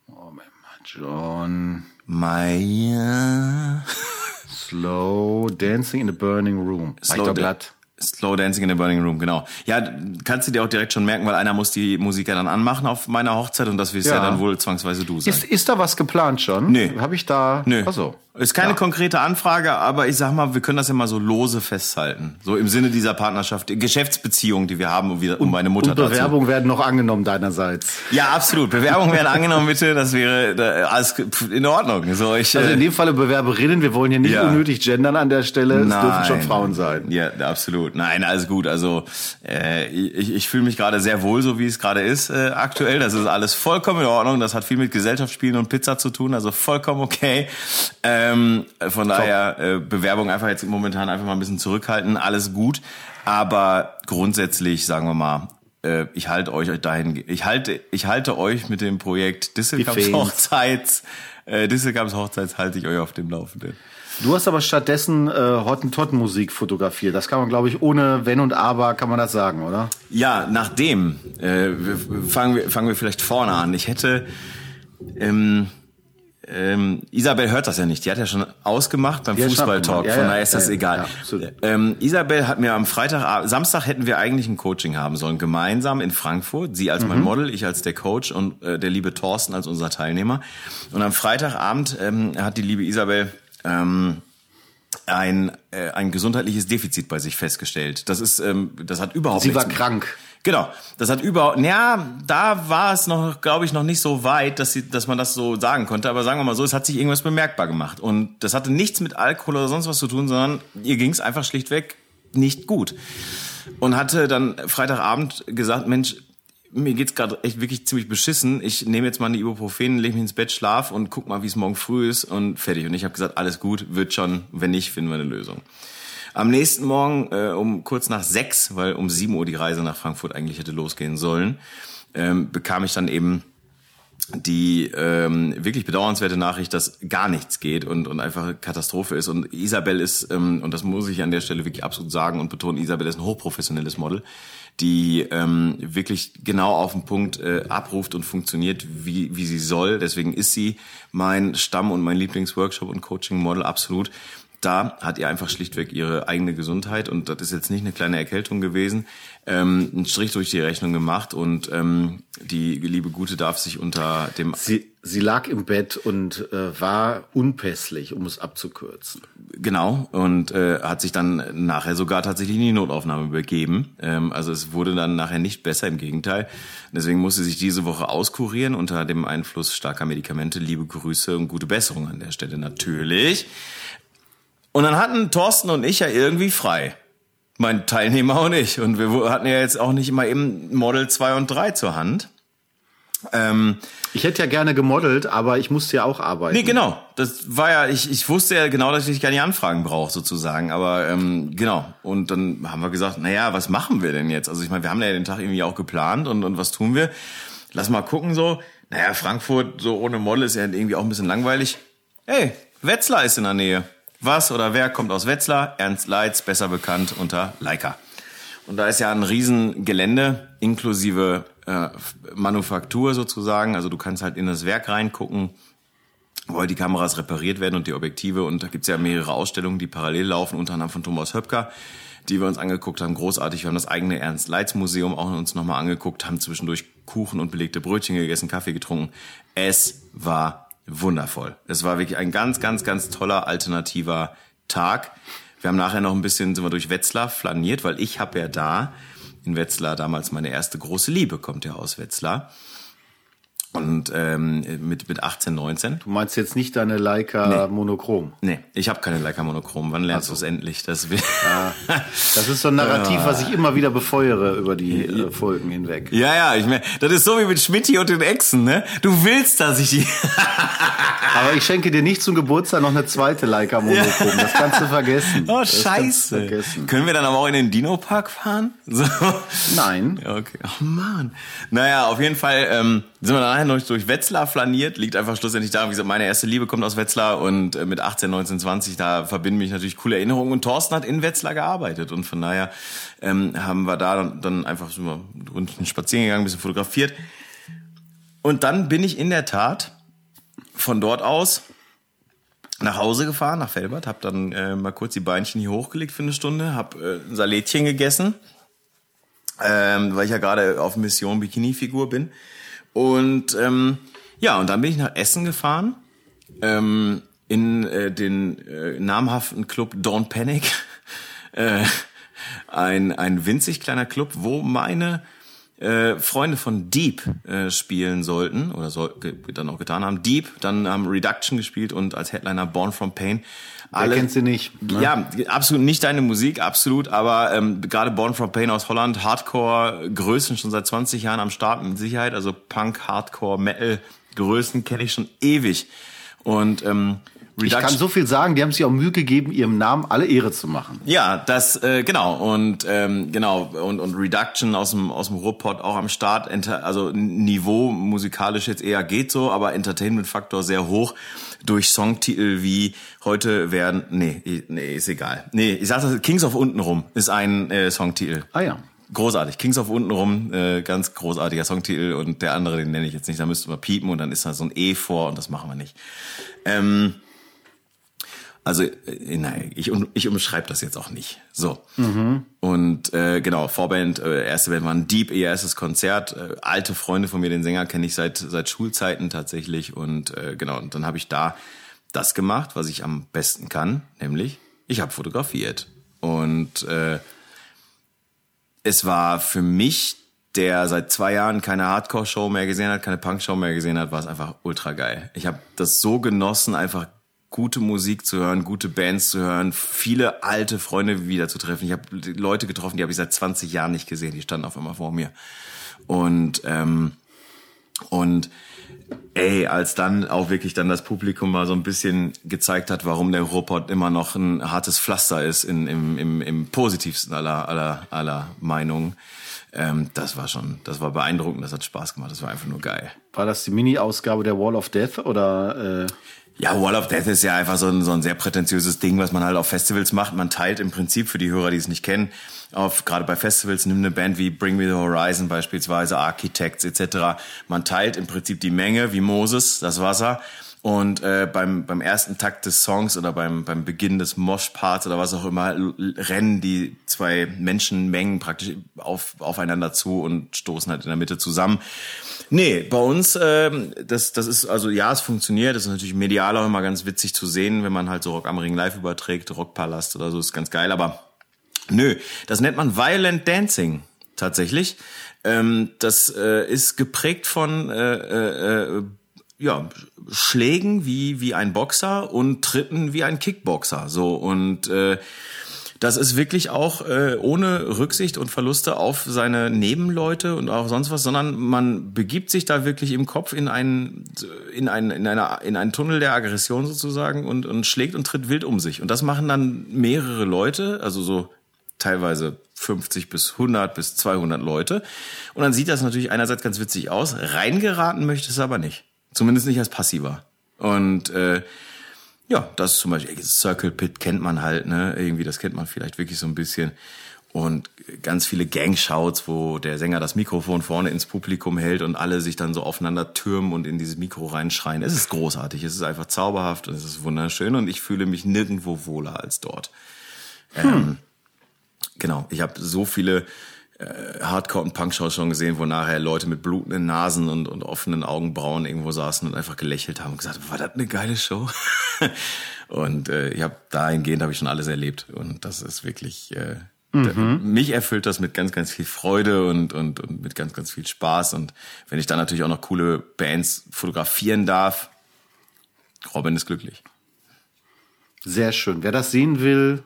Moment mal, John Mayer. Slow Dancing in a Burning Room. Slow, da Slow Dancing in a Burning Room, genau. Ja, kannst du dir auch direkt schon merken, weil einer muss die Musik ja dann anmachen auf meiner Hochzeit und das wirst ja, ja dann wohl zwangsweise du sein. Ist, ist da was geplant schon? Nee. Habe ich da? Nö. Achso. Ist keine ja. konkrete Anfrage, aber ich sag mal, wir können das ja mal so lose festhalten. So im Sinne dieser Partnerschaft, Geschäftsbeziehung, die wir haben, um, um meine Mutter Und Bewerbungen werden noch angenommen deinerseits. Ja, absolut. Bewerbungen werden angenommen, bitte. Das wäre alles in Ordnung. So, ich, also in dem Falle Bewerberinnen. Wir wollen hier nicht ja. unnötig gendern an der Stelle. Es Nein. dürfen schon Frauen sein. Ja, absolut. Nein, alles gut. Also äh, ich, ich fühle mich gerade sehr wohl, so wie es gerade ist äh, aktuell. Das ist alles vollkommen in Ordnung. Das hat viel mit Gesellschaftsspielen und Pizza zu tun. Also vollkommen okay. Ähm, von daher äh, Bewerbung einfach jetzt momentan einfach mal ein bisschen zurückhalten. Alles gut. Aber grundsätzlich, sagen wir mal, äh, ich halte euch dahin, ich halte, ich halte euch mit dem Projekt Disselkamps Hochzeits, äh, Disselkamps Hochzeits halte ich euch auf dem Laufenden. Du hast aber stattdessen äh, Hottentotten-Musik fotografiert. Das kann man, glaube ich, ohne Wenn und Aber kann man das sagen, oder? Ja, nachdem. Äh, fangen, wir, fangen wir vielleicht vorne an. Ich hätte ähm, ähm, Isabel hört das ja nicht. Die hat ja schon ausgemacht beim Fußballtalk. Ja, Von daher ist das ja, egal. Ja, ähm, Isabel hat mir am Freitag, Samstag hätten wir eigentlich ein Coaching haben sollen, gemeinsam in Frankfurt. Sie als mhm. mein Model, ich als der Coach und äh, der liebe Thorsten als unser Teilnehmer. Und am Freitagabend ähm, hat die liebe Isabel ähm, ein, äh, ein gesundheitliches Defizit bei sich festgestellt. Das ist, ähm, das hat überhaupt Sie war krank. Genau, das hat überhaupt, ja, da war es noch, glaube ich, noch nicht so weit, dass, sie, dass man das so sagen konnte. Aber sagen wir mal so, es hat sich irgendwas bemerkbar gemacht. Und das hatte nichts mit Alkohol oder sonst was zu tun, sondern ihr ging es einfach schlichtweg nicht gut. Und hatte dann Freitagabend gesagt, Mensch, mir geht's gerade echt wirklich ziemlich beschissen. Ich nehme jetzt mal eine Ibuprofen, lege mich ins Bett, schlaf und guck mal, wie es morgen früh ist und fertig. Und ich habe gesagt, alles gut, wird schon. Wenn nicht, finden wir eine Lösung. Am nächsten Morgen äh, um kurz nach sechs, weil um sieben Uhr die Reise nach Frankfurt eigentlich hätte losgehen sollen, ähm, bekam ich dann eben die ähm, wirklich bedauernswerte Nachricht, dass gar nichts geht und, und einfach Katastrophe ist. Und Isabel ist, ähm, und das muss ich an der Stelle wirklich absolut sagen und betonen, Isabel ist ein hochprofessionelles Model, die ähm, wirklich genau auf den Punkt äh, abruft und funktioniert, wie, wie sie soll. Deswegen ist sie mein Stamm und mein Lieblingsworkshop und Coaching-Model absolut da hat ihr einfach schlichtweg ihre eigene Gesundheit und das ist jetzt nicht eine kleine Erkältung gewesen, ähm, einen Strich durch die Rechnung gemacht und ähm, die liebe Gute darf sich unter dem... Sie, sie lag im Bett und äh, war unpässlich, um es abzukürzen. Genau und äh, hat sich dann nachher sogar tatsächlich in die Notaufnahme begeben. Ähm, also es wurde dann nachher nicht besser, im Gegenteil. Deswegen musste sich diese Woche auskurieren unter dem Einfluss starker Medikamente. Liebe Grüße und gute Besserung an der Stelle natürlich. Und dann hatten Thorsten und ich ja irgendwie frei. Mein Teilnehmer und ich. Und wir hatten ja jetzt auch nicht immer eben Model 2 und 3 zur Hand. Ähm, ich hätte ja gerne gemodelt, aber ich musste ja auch arbeiten. Nee, genau. Das war ja, ich, ich wusste ja genau, dass ich gar nicht Anfragen brauche, sozusagen. Aber ähm, genau. Und dann haben wir gesagt, naja, was machen wir denn jetzt? Also ich meine, wir haben ja den Tag irgendwie auch geplant und, und was tun wir? Lass mal gucken so. Naja, Frankfurt so ohne Model ist ja irgendwie auch ein bisschen langweilig. Hey, Wetzlar ist in der Nähe. Was oder wer kommt aus Wetzlar? Ernst Leitz, besser bekannt unter Leica. Und da ist ja ein Riesengelände inklusive äh, Manufaktur sozusagen. Also du kannst halt in das Werk reingucken, wo die Kameras repariert werden und die Objektive. Und da gibt's ja mehrere Ausstellungen, die parallel laufen, unter anderem von Thomas Höpker, die wir uns angeguckt haben. Großartig. Wir haben das eigene Ernst Leitz Museum auch uns nochmal angeguckt, haben zwischendurch Kuchen und belegte Brötchen gegessen, Kaffee getrunken. Es war wundervoll. Es war wirklich ein ganz, ganz, ganz toller alternativer Tag. Wir haben nachher noch ein bisschen, sind wir durch Wetzlar flaniert, weil ich habe ja da in Wetzlar damals meine erste große Liebe, kommt ja aus Wetzlar. Und ähm, mit, mit 18, 19. Du meinst jetzt nicht deine Leica nee. Monochrom? Nee, ich habe keine Leica Monochrom. Wann lernst also. du es endlich? Das, ja, das ist so ein Narrativ, was ich immer wieder befeuere über die äh, Folgen hinweg. Ja, ja, ich meine, das ist so wie mit Schmidti und den Echsen, ne? Du willst, dass ich die... Aber ich schenke dir nicht zum Geburtstag noch eine zweite Leica Monochrom. Das kannst du vergessen. Oh, scheiße. Vergessen. Können wir dann aber auch in den Dino-Park fahren? So. Nein. Okay. Oh, Mann. Naja, auf jeden Fall... Ähm, sind wir nachher noch durch Wetzlar flaniert, liegt einfach schlussendlich daran, wie gesagt, meine erste Liebe kommt aus Wetzlar und äh, mit 18, 19, 20, da verbinden mich natürlich coole Erinnerungen. Und Thorsten hat in Wetzlar gearbeitet und von daher ähm, haben wir da dann, dann einfach so mal einen Spazieren gegangen, ein bisschen fotografiert. Und dann bin ich in der Tat von dort aus nach Hause gefahren, nach Felbert, habe dann äh, mal kurz die Beinchen hier hochgelegt für eine Stunde, habe äh, ein Salätchen gegessen, ähm, weil ich ja gerade auf Mission Bikini-Figur bin und ähm, ja, und dann bin ich nach Essen gefahren, ähm, in äh, den äh, namhaften Club Don't Panic. äh, ein, ein winzig kleiner Club, wo meine äh, Freunde von Deep äh, spielen sollten oder soll, dann auch getan haben. Deep, dann haben Reduction gespielt und als Headliner Born from Pain. Alle, Wer kennt sie nicht? Ne? Ja, absolut nicht deine Musik, absolut, aber ähm, gerade Born from Pain aus Holland, Hardcore Größen schon seit 20 Jahren am Start mit Sicherheit, also Punk, Hardcore, Metal Größen kenne ich schon ewig. Und ähm, Reduction. Ich kann so viel sagen, die haben sich auch Mühe gegeben, ihrem Namen alle Ehre zu machen. Ja, das äh, genau und ähm, genau und und Reduction aus dem aus dem Ruhrpott auch am Start, also Niveau musikalisch jetzt eher geht so, aber Entertainment Faktor sehr hoch durch Songtitel wie heute werden nee, nee, ist egal. Nee, ich sag das Kings of untenrum ist ein äh, Songtitel. Ah ja. Großartig. Kings of untenrum, äh, ganz großartiger Songtitel und der andere, den nenne ich jetzt nicht, da müsste man piepen und dann ist da so ein E vor und das machen wir nicht. Ähm, also, äh, nein, ich, ich umschreibe das jetzt auch nicht. So. Mhm. Und äh, genau, Vorband, äh, erste Band war ein Deep, ihr erstes Konzert. Äh, alte Freunde von mir, den Sänger kenne ich seit seit Schulzeiten tatsächlich. Und äh, genau, und dann habe ich da das gemacht, was ich am besten kann, nämlich ich habe fotografiert. Und äh, es war für mich, der seit zwei Jahren keine Hardcore-Show mehr gesehen hat, keine Punk-Show mehr gesehen hat, war es einfach ultra geil. Ich habe das so genossen, einfach gute Musik zu hören, gute Bands zu hören, viele alte Freunde wieder zu treffen. Ich habe Leute getroffen, die habe ich seit 20 Jahren nicht gesehen, die standen auf einmal vor mir. Und ähm, und ey, als dann auch wirklich dann das Publikum mal so ein bisschen gezeigt hat, warum der Ruhrpott immer noch ein hartes Pflaster ist in, im, im, im positivsten aller, aller, aller Meinungen. Ähm, das war schon, das war beeindruckend, das hat Spaß gemacht, das war einfach nur geil. War das die Mini-Ausgabe der Wall of Death oder? Äh ja, Wall of Death ist ja einfach so ein, so ein sehr prätentiöses Ding, was man halt auf Festivals macht. Man teilt im Prinzip für die Hörer, die es nicht kennen, auf gerade bei Festivals nimm eine Band wie Bring Me the Horizon beispielsweise, Architects etc. Man teilt im Prinzip die Menge wie Moses, das Wasser. Und äh, beim, beim ersten Takt des Songs oder beim, beim Beginn des Mosh-Parts oder was auch immer, rennen die zwei Menschenmengen praktisch auf, aufeinander zu und stoßen halt in der Mitte zusammen. Nee, bei uns, ähm, das, das ist, also ja, es funktioniert. Das ist natürlich medial auch immer ganz witzig zu sehen, wenn man halt so Rock am Ring live überträgt, Rockpalast oder so, ist ganz geil. Aber nö, das nennt man Violent Dancing tatsächlich. Ähm, das äh, ist geprägt von äh, äh, äh ja, Schlägen wie, wie ein Boxer und Tritten wie ein Kickboxer. So und äh, das ist wirklich auch äh, ohne Rücksicht und Verluste auf seine Nebenleute und auch sonst was, sondern man begibt sich da wirklich im Kopf in einen in einen in einer in einen Tunnel der Aggression sozusagen und und schlägt und tritt wild um sich. Und das machen dann mehrere Leute, also so teilweise 50 bis 100 bis 200 Leute. Und dann sieht das natürlich einerseits ganz witzig aus, reingeraten möchte es aber nicht, zumindest nicht als passiver und äh, ja, das ist zum Beispiel Circle Pit kennt man halt, ne? Irgendwie, das kennt man vielleicht wirklich so ein bisschen. Und ganz viele Gangshouts, wo der Sänger das Mikrofon vorne ins Publikum hält und alle sich dann so aufeinander türmen und in dieses Mikro reinschreien. Es ist großartig, es ist einfach zauberhaft und es ist wunderschön und ich fühle mich nirgendwo wohler als dort. Hm. Ähm, genau, ich habe so viele Hardcore- und Punk-Shows schon gesehen, wo nachher Leute mit blutenden Nasen und, und offenen Augenbrauen irgendwo saßen und einfach gelächelt haben und gesagt, war das eine geile Show? und äh, ich habe dahingehend habe ich schon alles erlebt und das ist wirklich, äh, Mhm. Mich erfüllt das mit ganz, ganz viel Freude und, und, und mit ganz, ganz viel Spaß. Und wenn ich dann natürlich auch noch coole Bands fotografieren darf, Robin ist glücklich. Sehr schön. Wer das sehen will,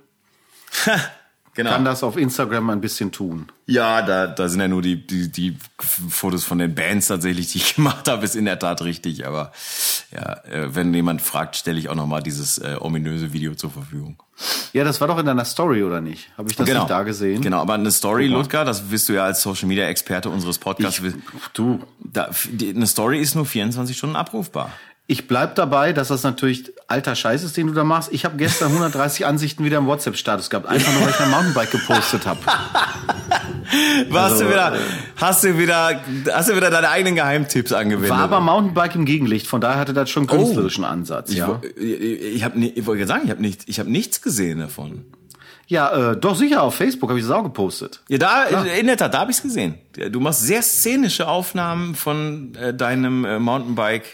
genau. kann das auf Instagram ein bisschen tun. Ja, da, da sind ja nur die, die, die Fotos von den Bands tatsächlich, die ich gemacht habe, ist in der Tat richtig. Aber ja, äh, wenn jemand fragt, stelle ich auch noch mal dieses äh, ominöse Video zur Verfügung. Ja, das war doch in deiner Story, oder nicht? Habe ich das Genau. nicht da gesehen? Genau, aber eine Story, mal. Ludger, das wirst du ja als Social Media Experte unseres Podcasts. Ich, du, da, die, eine Story ist nur 24 Stunden abrufbar. Ich bleib dabei, dass das natürlich alter Scheiß ist, den du da machst. Ich habe gestern 130 Ansichten wieder im WhatsApp-Status gehabt, einfach nur, weil ich mein Mountainbike gepostet habe. Was Also, du wieder, hast du wieder, hast du wieder deine eigenen Geheimtipps angewendet? War aber Mountainbike im Gegenlicht, von daher hatte das schon einen künstlerischen Ansatz, ich, ja. wo- ich, ich habe ich wollte gerade sagen, ich habe nicht, ich habe nichts gesehen davon. Ja, äh, doch sicher, auf Facebook habe ich das auch gepostet. Ja, da in der Tat, da habe ich's gesehen. Du machst sehr szenische Aufnahmen von äh, deinem äh, Mountainbike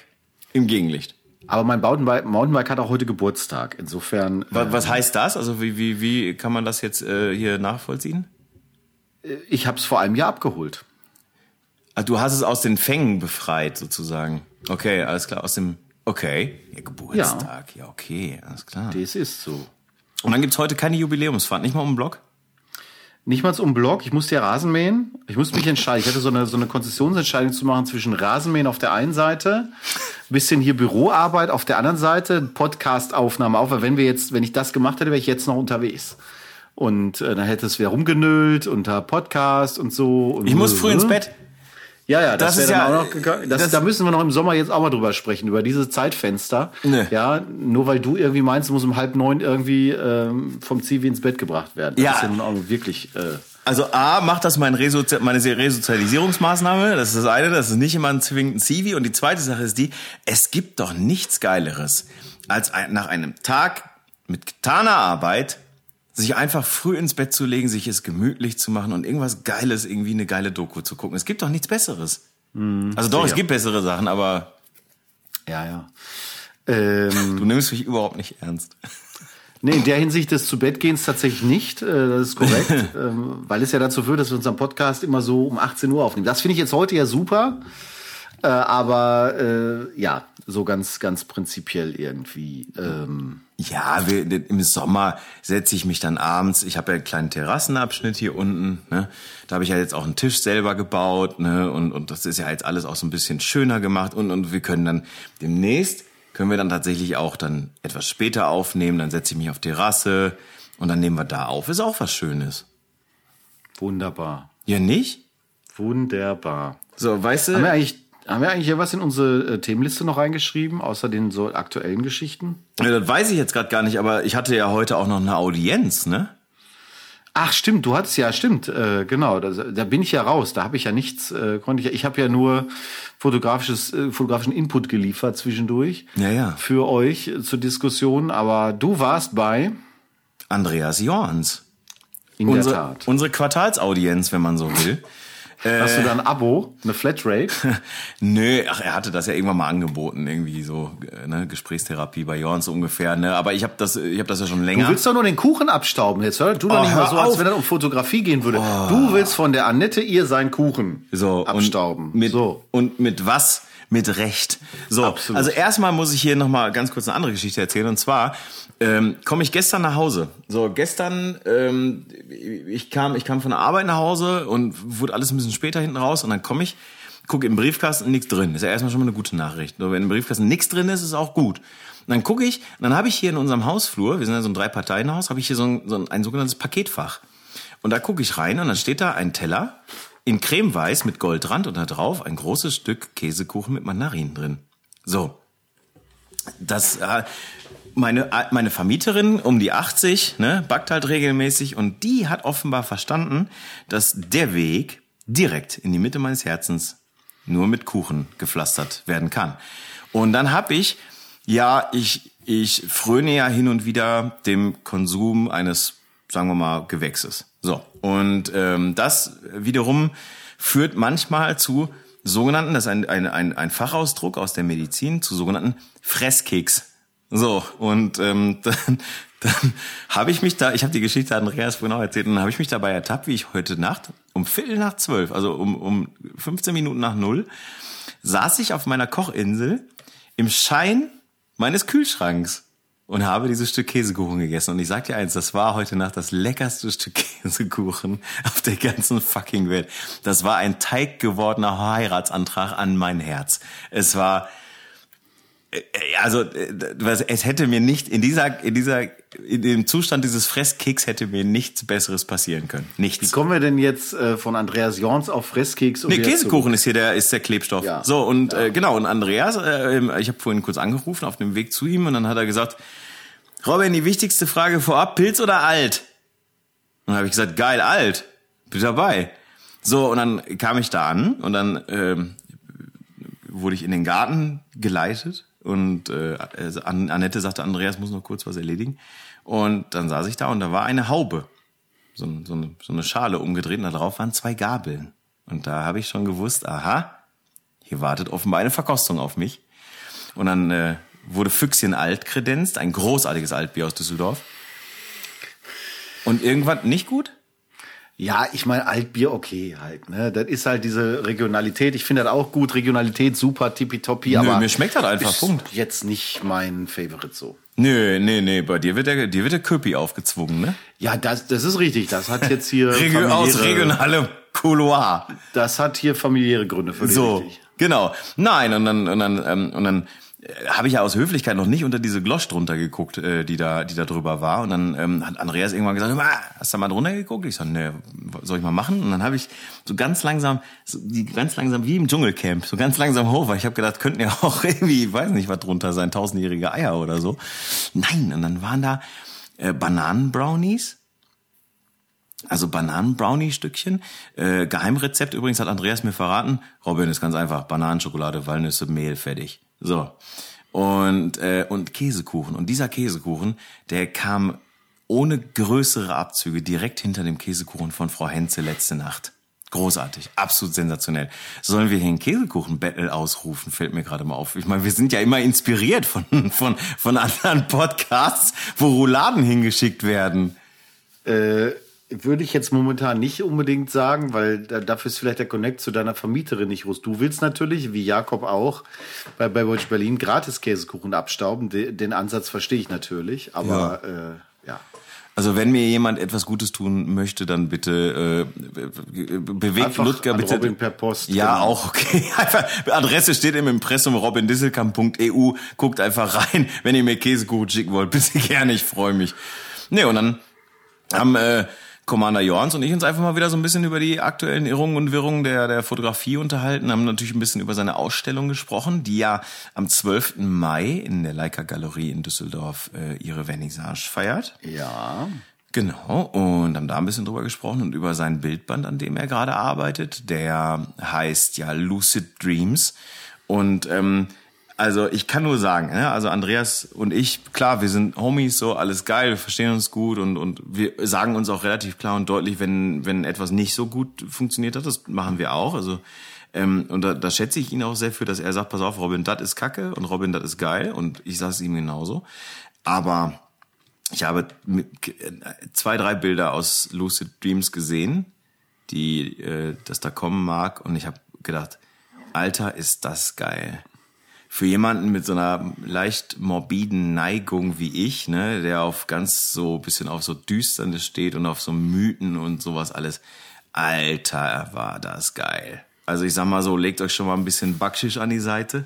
im Gegenlicht. Aber mein Mountainbike, Mountainbike hat auch heute Geburtstag. Insofern, Was, was heißt das? Also wie, wie, wie kann man das jetzt äh, hier nachvollziehen? äh, ich habe es vor einem Jahr abgeholt. Ah, du hast es aus den Fängen befreit, sozusagen. Okay, alles klar, aus dem. Okay, ja, Geburtstag, ja, okay, alles klar. Das ist so. Und dann gibt's heute keine Jubiläumsfahrt, nicht mal um den Block? Nicht mal um Block, ich musste ja Rasen mähen. Ich musste mich entscheiden. Ich hatte so eine, so eine Konzessionsentscheidung zu machen zwischen Rasenmähen auf der einen Seite, bisschen hier Büroarbeit auf der anderen Seite, Podcast-Aufnahme auch, weil wenn wir jetzt, wenn ich das gemacht hätte, wäre ich jetzt noch unterwegs. Und äh, dann hätte es wer rumgenüllt unter Podcast und so. Und Ich muss früh ins Bett. Ja, ja, das, Das wäre ist dann ja- auch noch gegangen. Das, das- da müssen wir noch im Sommer jetzt auch mal drüber sprechen, über dieses Zeitfenster. Nee. Ja, nur weil du irgendwie meinst, du musst um halb neun irgendwie ähm, vom Zivi ins Bett gebracht werden. Das Ja. ist ja nun auch wirklich. Äh, Also A, macht das meine Resozialisierungsmaßnahme. Das ist das eine, das ist nicht immer ein zwingenden Zivi. Und die zweite Sache ist die, es gibt doch nichts Geileres, als ein, nach einem Tag mit getaner Arbeit sich einfach früh ins Bett zu legen, sich es gemütlich zu machen und irgendwas Geiles, irgendwie eine geile Doku zu gucken. Es gibt doch nichts Besseres. also doch, es sicher. gibt bessere Sachen, aber ja, ja. Ähm, du nimmst mich überhaupt nicht ernst. nee, in der Hinsicht des zu Bett gehens tatsächlich nicht. Äh, das ist korrekt, ähm, weil es ja dazu führt, dass wir unseren Podcast immer so um 18 Uhr aufnehmen. Das finde ich jetzt heute ja super. Äh, aber äh, ja, so ganz, ganz prinzipiell irgendwie. Ähm, Ja, wir, im Sommer setze ich mich dann abends. Ich habe ja einen kleinen Terrassenabschnitt hier unten. Ne? Da habe ich ja jetzt auch einen Tisch selber gebaut. Ne? Und, und das ist ja jetzt alles auch so ein bisschen schöner gemacht. Und, und wir können dann demnächst, können wir dann tatsächlich auch dann etwas später aufnehmen. Dann setze ich mich auf Terrasse und dann nehmen wir da auf. Ist auch was Schönes. wunderbar. Ja, nicht? Wunderbar. So, weißt Haben wir du? eigentlich, haben wir eigentlich hier was in unsere äh, Themenliste noch reingeschrieben, außer den so aktuellen Geschichten? Ja, das weiß ich jetzt gerade gar nicht, aber ich hatte ja heute auch noch eine Audienz, ne? Ach, stimmt, du hattest ja, stimmt, äh, genau, da, da bin ich ja raus, da habe ich ja nichts, äh, konnte ich ja, ich habe ja nur fotografisches, äh, fotografischen Input geliefert zwischendurch Ja, ja. für euch äh, zur Diskussion, aber du warst bei, Andreas Jorns. in Unsere, der Tat. unsere Quartalsaudienz, wenn man so will. Hast du da ein Abo, eine Flatrate? Nö, ach, er hatte das ja irgendwann mal angeboten, irgendwie so, äh, ne, Gesprächstherapie bei Jorns so ungefähr, ne, aber ich habe das, ich habe das ja schon Du länger. willst doch nur den Kuchen abstauben jetzt, hör du doch Oh, nicht mal so, als auf. Oh. wenn es um Fotografie gehen würde. Du willst von der Annette ihr seinen Kuchen so abstauben. Und mit, so. und mit was? Mit Recht. So, Absolut. also erstmal muss ich hier noch mal ganz kurz eine andere Geschichte erzählen. Und zwar ähm, komme ich gestern nach Hause. So, gestern, ähm, ich kam, ich kam von der Arbeit nach Hause und wurde alles ein bisschen später hinten raus. Und dann komme ich, gucke im Briefkasten, nichts drin. Ist ja erstmal schon mal eine gute Nachricht. Nur wenn im Briefkasten nichts drin ist, ist auch gut. Und dann gucke ich, dann habe ich hier in unserem Hausflur, wir sind ja so ein Drei-Parteien-Haus, habe ich hier so ein, so ein, ein sogenanntes Paketfach. Und da gucke ich rein und dann steht da ein Teller in cremeweiß mit Goldrand und da drauf ein großes Stück Käsekuchen mit Mandarinen drin. So. Das, äh, meine, meine Vermieterin um die 80, ne, backt halt regelmäßig und die hat offenbar verstanden, dass der Weg direkt in die Mitte meines Herzens nur mit Kuchen gepflastert werden kann. Und dann hab ich, ja, ich, ich fröne ja hin und wieder dem Konsum eines, sagen wir mal, Gewächses. So. Und ähm, das wiederum führt manchmal zu sogenannten, das ist ein, ein, ein, ein Fachausdruck aus der Medizin, zu sogenannten Fresskeks. So, und ähm, dann, dann habe ich mich da, ich habe die Geschichte Andreas vorhin auch erzählt, und dann habe ich mich dabei ertappt, wie ich heute Nacht um Viertel nach zwölf, also um, um 15 Minuten nach null, saß ich auf meiner Kochinsel im Schein meines Kühlschranks und habe dieses Stück Käsekuchen gegessen. Und ich sag dir eins, das war heute Nacht das leckerste Stück Käsekuchen auf der ganzen fucking Welt. Das war ein Teig gewordener Heiratsantrag an mein Herz. Es war, also äh, es hätte mir nicht in dieser in dieser in dem Zustand dieses Fresskeks hätte mir nichts besseres passieren können. Nichts. Wie kommen wir denn jetzt äh, von Andreas Jorns auf Fresskeks? Und Nee, Käsekuchen ist hier der ist der Klebstoff. Ja. So und Äh, genau und Andreas, äh, ich habe vorhin kurz angerufen auf dem Weg zu ihm und dann hat er gesagt, Robin, die wichtigste Frage vorab, Pilz oder alt? Und dann habe ich gesagt, geil, alt, bin dabei. So und dann kam ich da an und dann ähm, wurde ich in den Garten geleitet und äh, also An- Annette sagte, Andreas muss noch kurz was erledigen. Und dann saß ich da und da war eine Haube, so, so, eine, so eine Schale umgedreht und da drauf waren zwei Gabeln. Und da habe ich schon gewusst, aha, hier wartet offenbar eine Verkostung auf mich. Und dann äh, wurde Füchschen alt kredenzt, ein großartiges Altbier aus Düsseldorf. Und irgendwann nicht gut? Ja, ich meine, Altbier okay halt. Ne? Das ist halt diese Regionalität. Ich finde das auch gut. Regionalität super, tippitoppi. aber mir schmeckt das einfach, ist Punkt. jetzt nicht mein Favorite so. Nö, nee, nee, bei dir wird der, dir wird der Köpi aufgezwungen, ne? Ja, das, das ist richtig. Das hat jetzt hier Regio aus regionalem Couloir. Das hat hier familiäre Gründe für So, richtig. genau. Nein, und dann, und dann, ähm, und dann habe ich ja aus Höflichkeit noch nicht unter diese Glosch drunter geguckt, äh, die da, die da drüber war. Und dann ähm, hat Andreas irgendwann gesagt, "Hör mal, hast du mal drunter geguckt? Ich sag, ne, soll ich mal machen? Und dann habe ich so ganz langsam, so, die ganz langsam wie im Dschungelcamp, so ganz langsam hoch, weil ich habe gedacht, könnten ja auch irgendwie, ich weiß nicht, was drunter sein, tausendjährige Eier oder so. Nein, und dann waren da äh, Bananenbrownies. Also Bananen-Brownie-Stückchen. Äh, Geheimrezept übrigens hat Andreas mir verraten. Robin ist ganz einfach. Bananenschokolade, Walnüsse, Mehl, fertig. So. Und, äh, und Käsekuchen. Und dieser Käsekuchen, der kam ohne größere Abzüge direkt hinter dem Käsekuchen von Frau Henze letzte Nacht. Großartig, absolut sensationell. Sollen wir hier ein Käsekuchen-Battle ausrufen, fällt mir gerade mal auf. Ich meine, wir sind ja immer inspiriert von, von, von anderen Podcasts, wo Rouladen hingeschickt werden. Äh, würde ich jetzt momentan nicht unbedingt sagen, weil da, dafür ist vielleicht der Connect zu deiner Vermieterin nicht groß. Du willst natürlich, wie Jakob auch, bei Baywatch Berlin gratis Käsekuchen abstauben. De, den Ansatz verstehe ich natürlich, aber äh, ja. Also wenn mir jemand etwas Gutes tun möchte, dann bitte äh, be- bewegt Einfach Ludger bitte. Robin per Post, Ja, genau. auch okay. Einfach, Adresse steht im Impressum robindisselkamp.eu. Guckt einfach rein, wenn ihr mir Käsekuchen schicken wollt. Bitte gerne, ich freue mich. Nee, und dann haben äh, Commander Jorns und ich uns einfach mal wieder so ein bisschen über die aktuellen Irrungen und Wirrungen der, der Fotografie unterhalten, haben natürlich ein bisschen über seine Ausstellung gesprochen, die ja am 12. Mai in der Leica Galerie in Düsseldorf äh, ihre Vernissage feiert. Ja. Genau, und haben da ein bisschen drüber gesprochen und über sein Bildband, an dem er gerade arbeitet. Der heißt ja Lucid Dreams. Und ähm, also ich kann nur sagen, ne, also Andreas und ich, klar, wir sind Homies, so alles geil, wir verstehen uns gut und, und wir sagen uns auch relativ klar und deutlich, wenn, wenn etwas nicht so gut funktioniert hat, das machen wir auch. Also ähm, und da, da schätze ich ihn auch sehr für, dass er sagt, pass auf, Robin, das ist Kacke und Robin, das ist geil und ich sage es ihm genauso. Aber ich habe mit- zwei, drei Bilder aus Lucid Dreams gesehen, die äh, das da kommen mag, und ich habe gedacht, Alter, ist das geil. Für jemanden mit so einer leicht morbiden Neigung wie ich, ne, der auf ganz so bisschen auf so Düsternis steht und auf so Mythen und sowas alles. Alter, war das geil. Also ich sag mal so, legt euch schon mal ein bisschen Backschisch an die Seite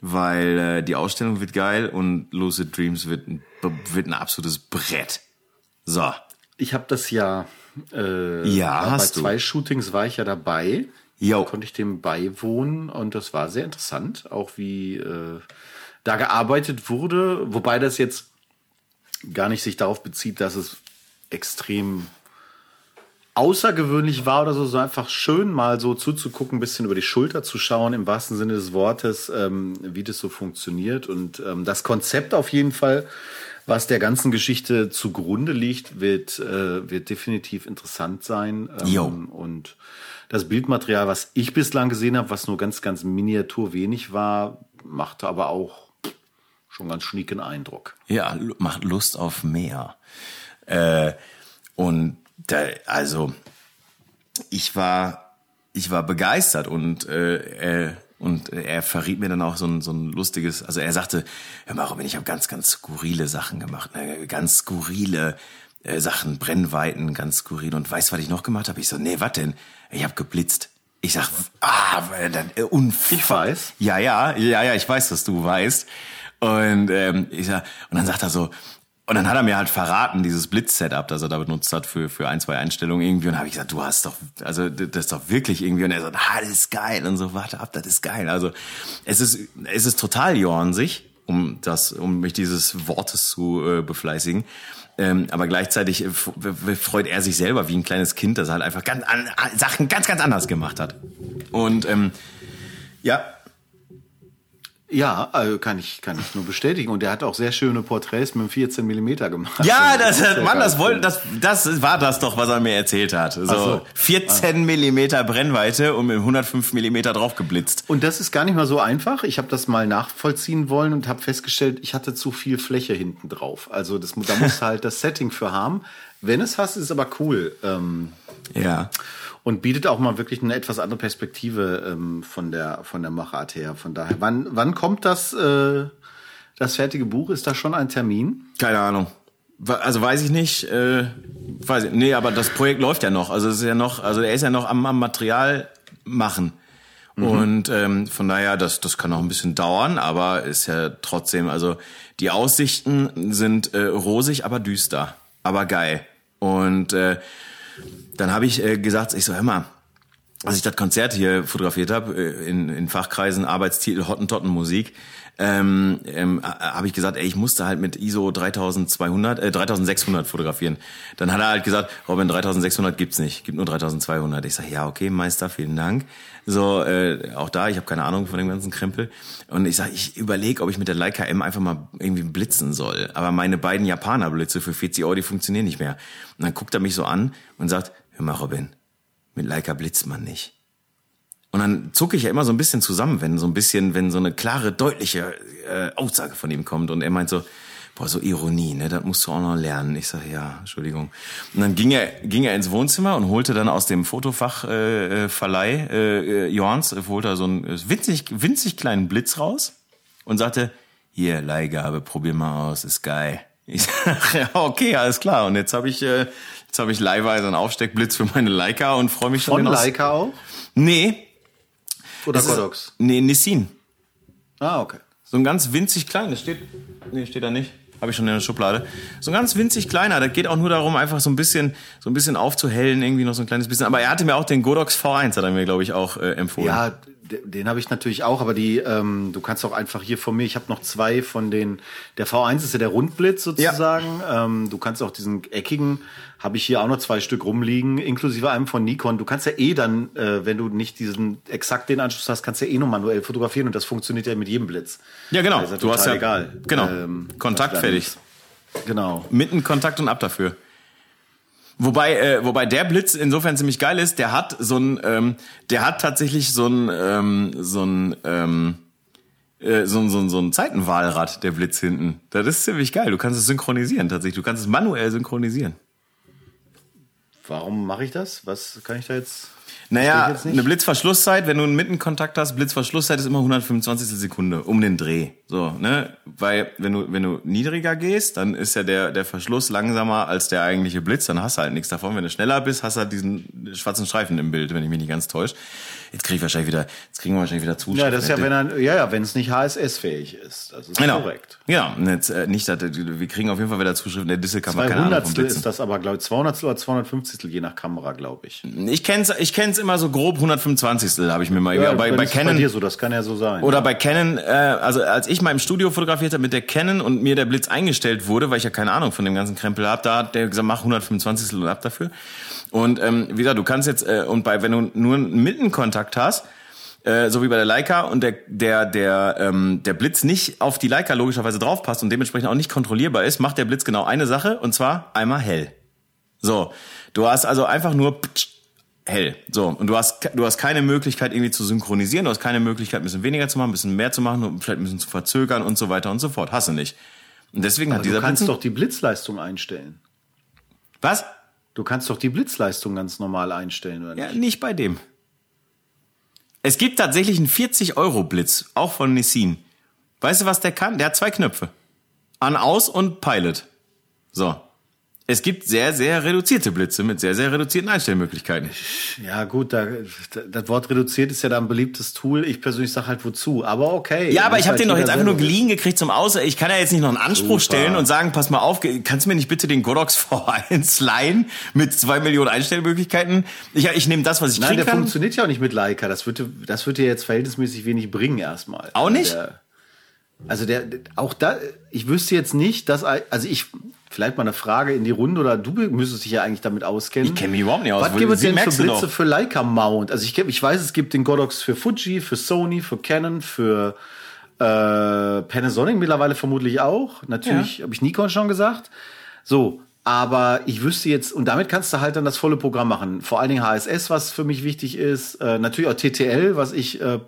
weil äh, die Ausstellung wird geil und Lucid Dreams wird ein, wird ein absolutes Brett. So. Ich habe das ja, äh, Ja, bei hast du. zwei Shootings war ich ja dabei. Jo. Konnte ich dem beiwohnen und das war sehr interessant, auch wie äh, da gearbeitet wurde, wobei das jetzt gar nicht sich darauf bezieht, dass es extrem außergewöhnlich war oder so, so einfach schön mal so zuzugucken, ein bisschen über die Schulter zu schauen, im wahrsten Sinne des Wortes, ähm, wie das so funktioniert. Und ähm, das Konzept auf jeden Fall, was der ganzen Geschichte zugrunde liegt, wird, äh, wird definitiv interessant sein. Ähm, Jo. Und das Bildmaterial, was ich bislang gesehen habe, was nur ganz, ganz miniatur wenig war, machte aber auch schon ganz schnieken Eindruck. Ja, macht Lust auf mehr. Äh, und da, also ich war, ich war begeistert und äh, äh, und er verriet mir dann auch so ein, so ein lustiges, also er sagte, hör mal, Robin, ich habe ganz, ganz skurrile Sachen gemacht, ne? ganz skurrile äh, Sachen, Brennweiten, ganz skurril. Und weißt du, was ich noch gemacht habe? Ich so, nee, was denn? Ich habe geblitzt. Ich sag, ah, dann äh, Ich weiß. Ja, ja, ja, ja, ich weiß, dass du weißt. Und ähm, ich sag, und dann sagt er so, und dann hat er mir halt verraten, dieses Blitz-Setup, das er da benutzt hat für, für ein, zwei Einstellungen irgendwie. Und habe ich gesagt, du hast doch, also das ist doch wirklich irgendwie. Und er sagt, ah, das ist geil. Und so, warte ab, das ist geil. Also es ist, es ist total Jorn sich, um das, um mich dieses Wortes zu äh, befleißigen. Ähm, aber gleichzeitig äh, freut er sich selber wie ein kleines Kind, das halt einfach ganz an, Sachen ganz, ganz anders gemacht hat. Und ähm, ja, ja, also kann ich kann ich nur bestätigen und er hat auch sehr schöne Porträts mit 14 Millimeter gemacht. Ja, das, das Mann, das wollte das das war das doch, was er mir erzählt hat. So, so. 14 ah. Millimeter Brennweite und mit 105 Millimeter drauf geblitzt. Und das ist gar nicht mal so einfach. Ich habe das mal nachvollziehen wollen und habe festgestellt, ich hatte zu viel Fläche hinten drauf. Also das da muss halt das Setting für haben. Wenn es hast, ist es aber cool. Ähm, ja und bietet auch mal wirklich eine etwas andere Perspektive ähm, von der von der Machart her. Von daher, wann wann kommt das äh, das fertige Buch? Ist da schon ein Termin? Keine Ahnung. Also weiß ich nicht. Äh, weiß ich, nee, aber das Projekt läuft ja noch. Also es ist ja noch, also er ist ja noch am, am Material machen. Mhm. Und ähm, von daher, das, das kann auch ein bisschen dauern, aber ist ja trotzdem, also die Aussichten sind äh, rosig, aber düster, aber geil. Und äh, dann habe ich äh, gesagt, ich so, hör mal, als ich das Konzert hier fotografiert habe, äh, in, in Fachkreisen Arbeitstitel Hottentotten Musik, ähm, ähm, habe ich gesagt, ey, ich musste halt mit ISO 3200, äh, 3600 fotografieren. Dann hat er halt gesagt, Robin, 3600 gibt's nicht, gibt nur 3200. Ich sage, ja, okay, Meister, vielen Dank. So, äh, auch da, ich habe keine Ahnung von dem ganzen Krempel. Und ich sage, ich überlege, ob ich mit der Leica M einfach mal irgendwie blitzen soll. Aber meine beiden Japaner-Blitze für 40 Euro, die funktionieren nicht mehr. Und dann guckt er mich so an und sagt, hör mal, Robin, mit Leica blitzt man nicht. Und dann zucke ich ja immer so ein bisschen zusammen, wenn so ein bisschen, wenn so eine klare, deutliche äh, Aussage von ihm kommt. Und er meint so, boah, so Ironie, ne, das musst du auch noch lernen. Ich sage, ja, Entschuldigung. Und dann ging er, ging er ins Wohnzimmer und holte dann aus dem Fotofachverleih äh, Verleih, äh, Jorns, holte er so einen winzig, winzig kleinen Blitz raus und sagte, hier, Leihgabe, probier mal aus, ist geil. Ich sag, ja, okay, alles klar. Und jetzt habe ich, äh, jetzt habe ich leihweise einen Aufsteckblitz für meine Leica und freue mich schon. Von Leica auch? Nee. Oder Godox? Nee, Nissin. Ah, okay. So ein ganz winzig kleines steht, nee, steht da nicht. Habe ich schon in der Schublade. So ein ganz winzig kleiner. Das geht auch nur darum, einfach so ein bisschen, so ein bisschen aufzuhellen, irgendwie noch so ein kleines bisschen. Aber er hatte mir auch den Godox V1, hat er mir, glaube ich, auch äh, empfohlen. Ja, den habe ich natürlich auch, aber die, ähm, du kannst auch einfach hier von mir, ich habe noch zwei von den, der V1 ist ja der Rundblitz sozusagen. Ja. Ähm, du kannst auch diesen eckigen, habe ich hier auch noch zwei Stück rumliegen, inklusive einem von Nikon. Du kannst ja eh dann, äh, wenn du nicht diesen exakt den Anschluss hast, kannst du ja eh nur manuell fotografieren und das funktioniert ja mit jedem Blitz. Ja, genau. Ja du hast ja egal. Genau. Ähm, Kontakt fertig. Genau. Mitten Kontakt und ab dafür. Wobei, äh, wobei der Blitz insofern ziemlich geil ist, der hat so ein, ähm, der hat tatsächlich so ein, ähm, so ein, ähm, äh, so, ein, so, ein, so ein Zeitenwahlrad, der Blitz hinten. Das ist ziemlich geil. Du kannst es synchronisieren tatsächlich. Du kannst es manuell synchronisieren. Warum mache ich das? Was kann ich da jetzt? Naja, eine Blitzverschlusszeit, wenn du einen Mittenkontakt hast, Blitzverschlusszeit ist immer 125 Sekunde um den Dreh. So, ne? Weil wenn du wenn du niedriger gehst, dann ist ja der der Verschluss langsamer als der eigentliche Blitz, dann hast du halt nichts davon. Wenn du schneller bist, hast du halt diesen schwarzen Streifen im Bild, wenn ich mich nicht ganz täusche. Jetzt kriege ich wahrscheinlich wieder, jetzt kriegen wir wahrscheinlich wieder Zuschauer. Ja, das ist ja, wenn er, ja, ja, wenn es nicht HSS-fähig ist. Das ist genau. korrekt. Ja, jetzt, äh, nicht, dass, wir kriegen auf jeden Fall wieder Zuschriften. Der Disse kann man keine Ahnung vom ist das aber, glaube ich, 200 oder 250 je nach Kamera, glaube ich. Ich kenn's, ich kenn's immer so grob 125 habe ich mir mal. Ja, bei, bei Canon. Bei dir so, das kann ja so sein. Oder ja. bei Canon, äh, also als ich mal im Studio fotografiert habe mit der Canon und mir der Blitz eingestellt wurde, weil ich ja keine Ahnung von dem ganzen Krempel habe, da hat der gesagt, mach 125 und ab dafür. Und ähm, wie gesagt, du kannst jetzt äh, und bei wenn du nur einen Mittenkontakt hast, äh, so wie bei der Leica und der der der ähm, der Blitz nicht auf die Leica logischerweise draufpasst und dementsprechend auch nicht kontrollierbar ist, macht der Blitz genau eine Sache und zwar einmal hell. So, du hast also einfach nur hell. So, und du hast, du hast keine Möglichkeit irgendwie zu synchronisieren, du hast keine Möglichkeit, ein bisschen weniger zu machen, ein bisschen mehr zu machen, vielleicht ein bisschen zu verzögern und so weiter und so fort. Hast du nicht. Und deswegen Aber hat dieser du kannst Blitzen- doch die Blitzleistung einstellen. Was? Du kannst doch die Blitzleistung ganz normal einstellen, oder Ja, nicht? nicht bei dem. Es gibt tatsächlich einen 40-Euro-Blitz, auch von Nissin. Weißt du, was der kann? Der hat zwei Knöpfe. An, aus und Pilot. So. Es gibt sehr, sehr reduzierte Blitze mit sehr, sehr reduzierten Einstellmöglichkeiten. Ja, gut, da, das Wort reduziert ist ja da ein beliebtes Tool. Ich persönlich sage halt wozu, aber okay. Ja, aber ich habe halt den doch jetzt einfach nur geliehen gekriegt zum Aus. Ich kann ja jetzt nicht noch einen Anspruch Super. stellen und sagen, pass mal auf, kannst du mir nicht bitte den Godox V1 leihen mit zwei Millionen Einstellmöglichkeiten? Ich, ich nehme das, was ich Nein, kriegen der kann. funktioniert ja auch nicht mit Leica. Das dir- das wird dir jetzt verhältnismäßig wenig bringen erstmal. Auch nicht? Der, also der, auch da, ich wüsste jetzt nicht, dass, also ich, vielleicht mal eine Frage in die Runde oder du müsstest dich ja eigentlich damit auskennen. Ich kenn mich überhaupt nicht aus. Was gibt es denn für Blitze doch. für Leica Mount? Also ich, ich weiß, es gibt den Godox für Fuji, für Sony, für Canon, für äh, Panasonic mittlerweile vermutlich auch. Natürlich habe ich Nikon schon gesagt. So, aber ich wüsste jetzt, und damit kannst du halt dann das volle Programm machen. Vor allen Dingen HSS, was für mich wichtig ist. Äh, natürlich auch TTL, was ich, äh, äh,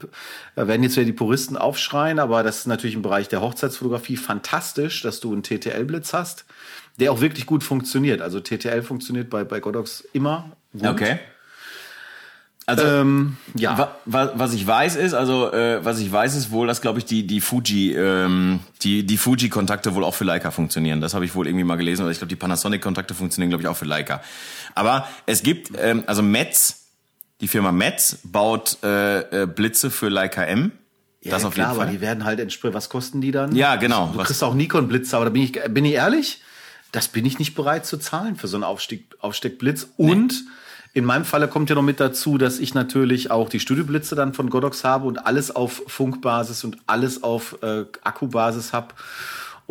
werden jetzt wieder die Puristen aufschreien, aber das ist natürlich im Bereich der Hochzeitsfotografie fantastisch, dass du einen TTL-Blitz hast, der auch wirklich gut funktioniert. Also TTL funktioniert bei, bei Godox immer gut. Okay. Also, Ähm, ja. Wa- wa- Was ich weiß ist, also äh, was ich weiß ist wohl, dass glaube ich die die Fuji ähm, die die Fuji Kontakte wohl auch für Leica funktionieren. Das habe ich wohl irgendwie mal gelesen. Oder ich glaube die Panasonic Kontakte funktionieren glaube ich auch für Leica. Aber es gibt ähm, also Metz, die Firma Metz baut äh, äh, Blitze für Leica M. Ja, das auf klar, jeden aber Fall. die werden halt entsprechend, was kosten die dann? Ja, genau. Du Was- kriegst auch Nikon-Blitze, aber da bin ich, bin ich ehrlich, das bin ich nicht bereit zu zahlen für so einen Aufstieg, Aufsteckblitz. Und in meinem Falle kommt ja noch mit dazu, dass ich natürlich auch die Studioblitze dann von Godox habe und alles auf Funkbasis und alles auf äh, Akkubasis habe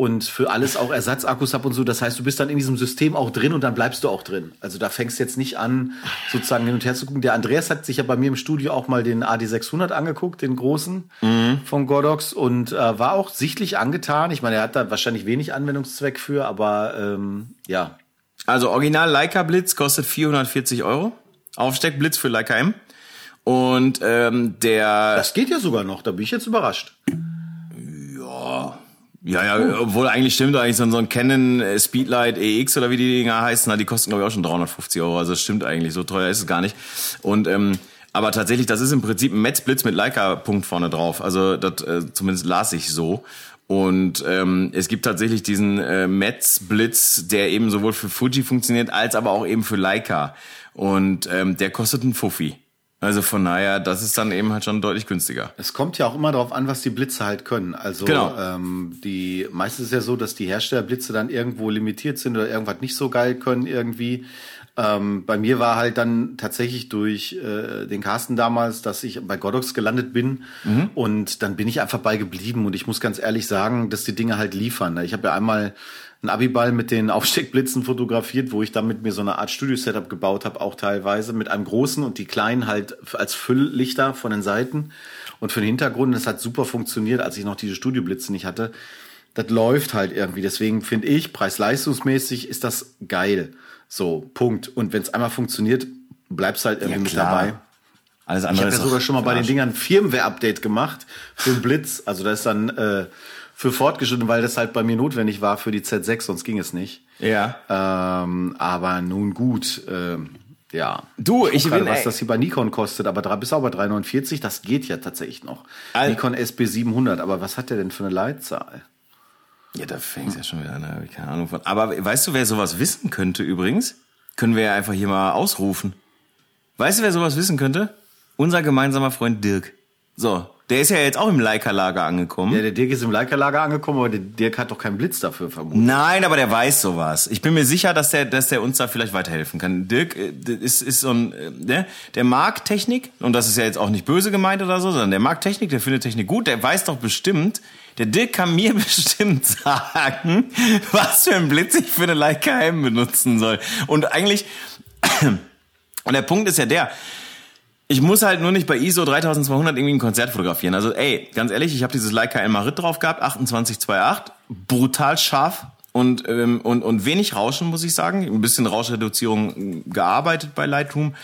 und für alles auch Ersatzakkus habe und so. Das heißt, du bist dann in diesem System auch drin und dann bleibst du auch drin. Also da fängst du jetzt nicht an, sozusagen hin und her zu gucken. Der Andreas hat sich ja bei mir im Studio auch mal den AD600 angeguckt, den großen von Godox und äh, war auch sichtlich angetan. Ich meine, er hat da wahrscheinlich wenig Anwendungszweck für, aber ähm, ja, Also Original Leica Blitz kostet 440 Euro. Aufsteckblitz für Leica M. Und ähm, der das geht ja sogar noch. Da bin ich jetzt überrascht. Ja, ja, obwohl eigentlich stimmt eigentlich so ein, Canon äh, Speedlight EX oder wie die Dinger heißen, na, die kosten glaube ich auch schon 350 Euro. Also das stimmt eigentlich, so teuer ist es gar nicht. Und ähm, aber tatsächlich, das ist im Prinzip ein Metzblitz mit Leica-Punkt vorne drauf. Also das äh, zumindest las ich so. Und ähm, es gibt tatsächlich diesen äh, Metz-Blitz, der eben sowohl für Fuji funktioniert, als aber auch eben für Leica. Und ähm, der kostet einen Fuffi. Also von daher, das ist dann eben halt schon deutlich günstiger. Es kommt ja auch immer darauf an, was die Blitze halt können. Also Genau. ähm, die meistens ist ja so, dass die Herstellerblitze dann irgendwo limitiert sind oder irgendwas nicht so geil können irgendwie. Ähm, bei mir war halt dann tatsächlich durch äh, den Carsten damals, dass ich bei Godox gelandet bin und dann bin ich einfach bei geblieben und ich muss ganz ehrlich sagen, dass die Dinge halt liefern. Ich habe ja einmal einen Abiball mit den Aufsteckblitzen fotografiert, wo ich damit mir so eine Art Studio-Setup gebaut habe, auch teilweise mit einem großen und die kleinen halt als Fülllichter von den Seiten und für den Hintergrund. Das hat super funktioniert, als ich noch diese Studioblitze nicht hatte. Das läuft halt irgendwie. Deswegen finde ich, preis-leistungsmäßig ist das geil. So, Punkt. Und wenn es einmal funktioniert, bleibst halt irgendwie Ja, mit dabei. Alles Ich andere habe ja sogar schon mal bei den. Dingern ein Firmware-Update gemacht für den Blitz. Also das ist dann äh, für fortgeschritten, weil das halt bei mir notwendig war für die Z6, sonst ging es nicht. Ja. Ähm, aber nun gut, ähm, ja. Du, ich gerade, bin, was ey- das hier bei Nikon kostet, aber drei- bis auch bei 349, das geht ja tatsächlich noch. Al- Nikon SB 700, aber was hat der denn für eine Leitzahl? Ja, da fängt's ja schon wieder an, da habe ich keine Ahnung von. Aber weißt du, wer sowas wissen könnte übrigens? Können wir ja einfach hier mal ausrufen. Weißt du, wer sowas wissen könnte? Unser gemeinsamer Freund Dirk. So, der ist ja jetzt auch im Leica-Lager angekommen. Ja, der Dirk ist im Leica-Lager angekommen, aber der Dirk hat doch keinen Blitz dafür vermutet. Nein, aber der weiß sowas. Ich bin mir sicher, dass der, dass der uns da vielleicht weiterhelfen kann. Dirk äh, ist, ist so ein, äh, ne? der mag Technik und das ist ja jetzt auch nicht böse gemeint oder so, sondern der mag Technik, der findet Technik gut, der weiß doch bestimmt, der Dirk kann mir bestimmt sagen, was für ein Blitz ich für eine Leica M benutzen soll. Und eigentlich, und der Punkt ist ja der, ich muss halt nur nicht bei ISO 3200 irgendwie ein Konzert fotografieren. Also ey, ganz ehrlich, ich habe dieses Leica El Marit drauf gehabt, 2828, brutal scharf und, ähm, und, und wenig Rauschen, muss ich sagen. Ein bisschen Rauschreduzierung gearbeitet bei Lightroom.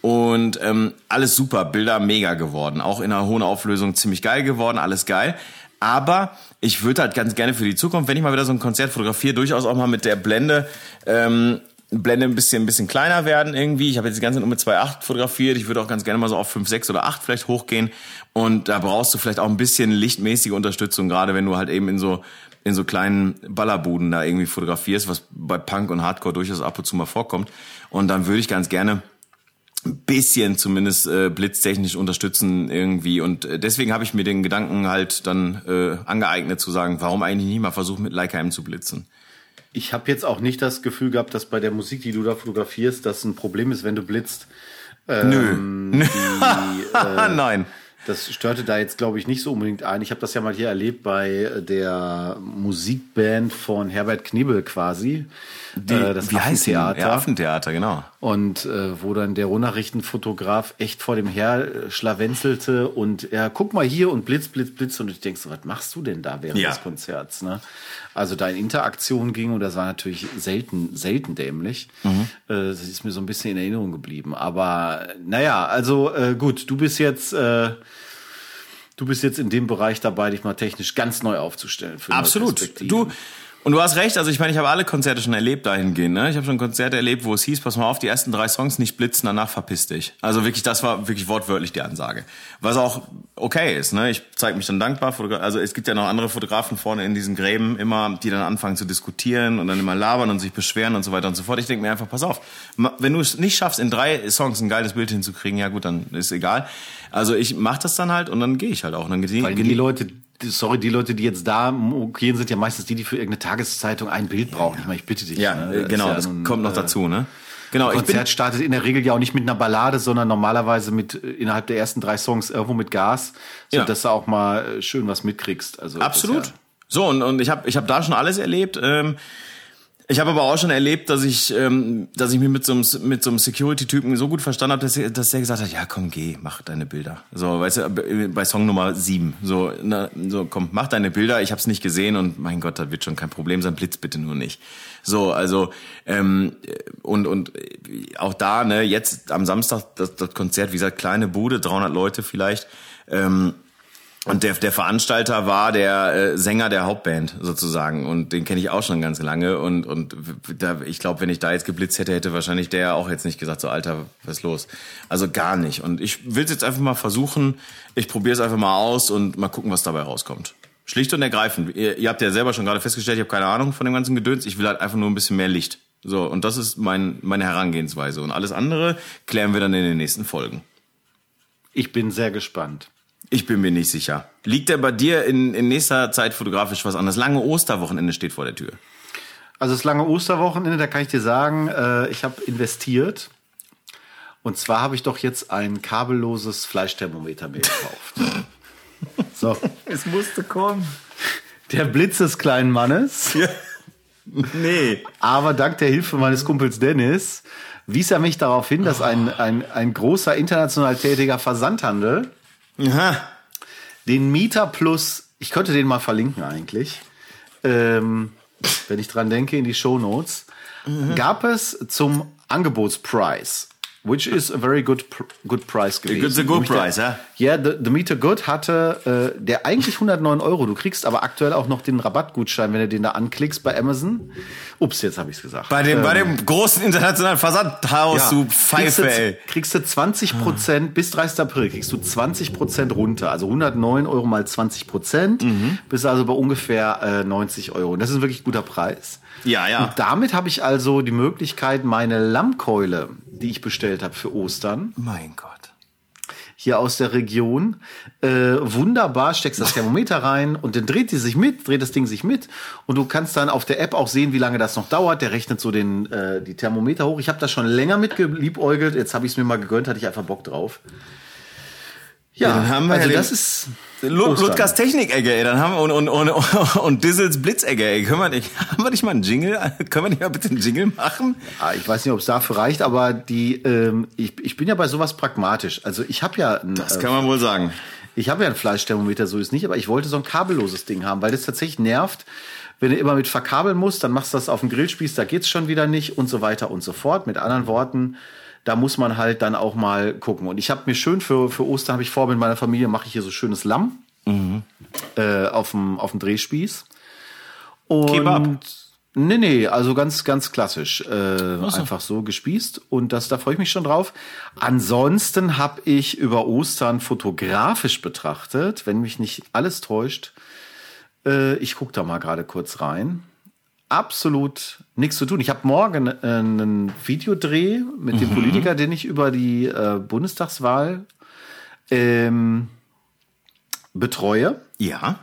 Und ähm, alles super, Bilder mega geworden. Auch in einer hohen Auflösung ziemlich geil geworden, alles geil. Aber ich würde halt ganz gerne für die Zukunft, wenn ich mal wieder so ein Konzert fotografiere, durchaus auch mal mit der Blende ähm, Blende ein bisschen, ein bisschen kleiner werden irgendwie. Ich habe jetzt die ganze Zeit nur mit 2.8 fotografiert. Ich würde auch ganz gerne mal so auf 5, 6 oder 8 vielleicht hochgehen. Und da brauchst du vielleicht auch ein bisschen lichtmäßige Unterstützung, gerade wenn du halt eben in so in so kleinen Ballerbuden da irgendwie fotografierst, was bei Punk und Hardcore durchaus ab und zu mal vorkommt. Und dann würde ich ganz gerne ein bisschen zumindest äh, blitztechnisch unterstützen irgendwie. Und äh, deswegen habe ich mir den Gedanken halt dann äh, angeeignet zu sagen, warum eigentlich nicht mal versuchen, mit Leica M zu blitzen. Ich habe jetzt auch nicht das Gefühl gehabt, dass bei der Musik, die du da fotografierst, das ein Problem ist, wenn du blitzt. Ähm, Nö. Die, äh, Nein. Das störte da jetzt, glaube ich, nicht so unbedingt ein. Ich habe das ja mal hier erlebt bei der Musikband von Herbert Knebel quasi. Die, äh, das wie heißt Ja, Affentheater, genau. Und äh, wo dann der Rohnachrichtenfotograf echt vor dem her schlawenzelte und er guck mal hier und blitz, blitz, blitz. Und ich denk so, was machst du denn da während ja. des Konzerts? Ne? Also da in Interaktion ging und das war natürlich selten, selten dämlich. Mhm. Äh, das ist mir so ein bisschen in Erinnerung geblieben. Aber naja, also äh, gut, du bist jetzt äh, du bist jetzt in dem Bereich dabei, dich mal technisch ganz neu aufzustellen. Absolut. Du, und du hast recht, also ich meine, ich habe alle Konzerte schon erlebt dahingehend. Ne? Ich habe schon Konzerte erlebt, wo es hieß, pass mal auf, die ersten drei Songs nicht blitzen, danach verpiss dich. Also wirklich, das war wirklich wortwörtlich die Ansage. Was auch okay ist. Ne? Ich zeige mich dann dankbar. Also es gibt ja noch andere Fotografen vorne in diesen Gräben immer, die dann anfangen zu diskutieren und dann immer labern und sich beschweren und so weiter und so fort. Ich denke mir einfach, pass auf, wenn du es nicht schaffst, in drei Songs ein geiles Bild hinzukriegen, ja gut, dann ist egal. Also ich mache das dann halt und dann gehe ich halt auch. Dann Weil die Leute, sorry, die Leute, die jetzt da gehen, sind ja meistens die, die für irgendeine Tageszeitung ein Bild brauchen. Ich meine, ich bitte dich. Ja, ne? genau, das, ja nun, kommt noch äh, dazu, ne? Genau, ein Konzert startet in der Regel ja auch nicht mit einer Ballade, sondern normalerweise mit äh, innerhalb der ersten drei Songs irgendwo mit Gas, so ja. dass du auch mal äh, schön was mitkriegst. Also absolut. Ja so und und ich habe ich habe da schon alles erlebt. Ähm, ich habe aber auch schon erlebt, dass ich, ähm, dass ich mich mit so einem, mit so einem Security-Typen so gut verstanden habe, dass, dass er gesagt hat, ja komm, geh, mach deine Bilder. So, weißt du, bei Song Nummer sieben. So, na, so komm, mach deine Bilder, ich habe es nicht gesehen und mein Gott, das wird schon kein Problem sein, blitz bitte nur nicht. So, also ähm, und und auch da, ne, jetzt am Samstag das, das Konzert, wie gesagt, kleine Bude, 300 Leute vielleicht. Ähm, und der, der Veranstalter war der äh, Sänger der Hauptband sozusagen und den kenne ich auch schon ganz lange und und da, ich glaube, wenn ich da jetzt geblitzt hätte, hätte wahrscheinlich der auch jetzt nicht gesagt so Alter, was ist los? Also gar nicht. Und ich will es jetzt einfach mal versuchen. Ich probiere es einfach mal aus und mal gucken, was dabei rauskommt. Schlicht und ergreifend. Ihr, ihr habt ja selber schon gerade festgestellt, ich habe keine Ahnung von dem ganzen Gedöns. Ich will halt einfach nur ein bisschen mehr Licht. So und das ist mein meine Herangehensweise und alles andere klären wir dann in den nächsten Folgen. Ich bin sehr gespannt. Ich bin mir nicht sicher. Liegt denn bei dir in, in nächster Zeit fotografisch was an? Das lange Osterwochenende steht vor der Tür. Also das lange Osterwochenende, da kann ich dir sagen, äh, ich habe investiert. Und zwar habe ich doch jetzt ein kabelloses Fleischthermometer mir gekauft. so. Es musste kommen. Der Blitz des kleinen Mannes. Ja. Nee. Aber dank der Hilfe meines Kumpels Dennis wies er mich darauf hin, dass ein, ein, ein großer international tätiger Versandhandel Aha. Den Mieter Plus, ich könnte den mal verlinken eigentlich, ähm, wenn ich dran denke, in die Show Notes, mhm. gab es zum Angebotspreis which is a very good good price gewesen. It's a good price, ja? Ja, yeah, the, the Meter Good hatte äh, der eigentlich 109 Euro. Du kriegst aber aktuell auch noch den Rabattgutschein, wenn du den da anklickst bei Amazon. Ups, jetzt habe ich's gesagt. Bei dem, ähm, bei dem großen internationalen Versandhaus, ja, du Pfeife, kriegst du, kriegst du 20 Prozent, bis 30. April kriegst du 20 Prozent runter. Also 109 Euro mal 20 Prozent, mhm. bist also bei ungefähr äh, 90 Euro. Und das ist ein wirklich guter Preis. Ja, ja. Und damit habe ich also die Möglichkeit, meine Lammkeule, die ich bestellt habe für Ostern. Mein Gott. Hier aus der Region. Äh, wunderbar, steckst das Thermometer rein und dann dreht sie sich mit, dreht das Ding sich mit. Und du kannst dann auf der App auch sehen, wie lange das noch dauert. Der rechnet so den, äh, die Thermometer hoch. Ich habe da schon länger mit geliebäugelt. Jetzt habe ich es mir mal gegönnt, hatte ich einfach Bock drauf. Ja, ja dann haben wir also das ist Ludgers Technik-Ecke, ey. Dann haben wir und, und, und, und Dizzles Blitzecke, ey. Können wir nicht, haben wir nicht mal einen Jingle? Können wir nicht mal bitte einen Jingle machen? Ah, ich weiß nicht, ob es dafür reicht, aber die, ähm, ich, ich bin ja bei sowas pragmatisch. Also ich habe ja ein, Das kann man wohl sagen. Ich habe ja ein Fleischthermometer, so ist nicht, aber ich wollte so ein kabelloses Ding haben, weil das tatsächlich nervt. Wenn du immer mit verkabeln musst, dann machst du das auf dem Grillspieß, da geht's schon wieder nicht und so weiter und so fort. Mit anderen Worten, da muss man halt dann auch mal gucken. Und ich habe mir schön für, für Ostern, habe ich vor, mit meiner Familie mache ich hier so schönes Lamm äh, auf dem auf dem Drehspieß. Und Kebab? Nee, nee, also ganz, ganz klassisch. Äh, Einfach so gespießt. Und das, da freue ich mich schon drauf. Ansonsten habe ich über Ostern fotografisch betrachtet, wenn mich nicht alles täuscht. Äh, ich gucke da mal gerade kurz rein. Absolut nichts zu tun. Ich habe morgen äh, einen Videodreh mit dem Politiker, den ich über die äh, Bundestagswahl ähm, betreue. Ja.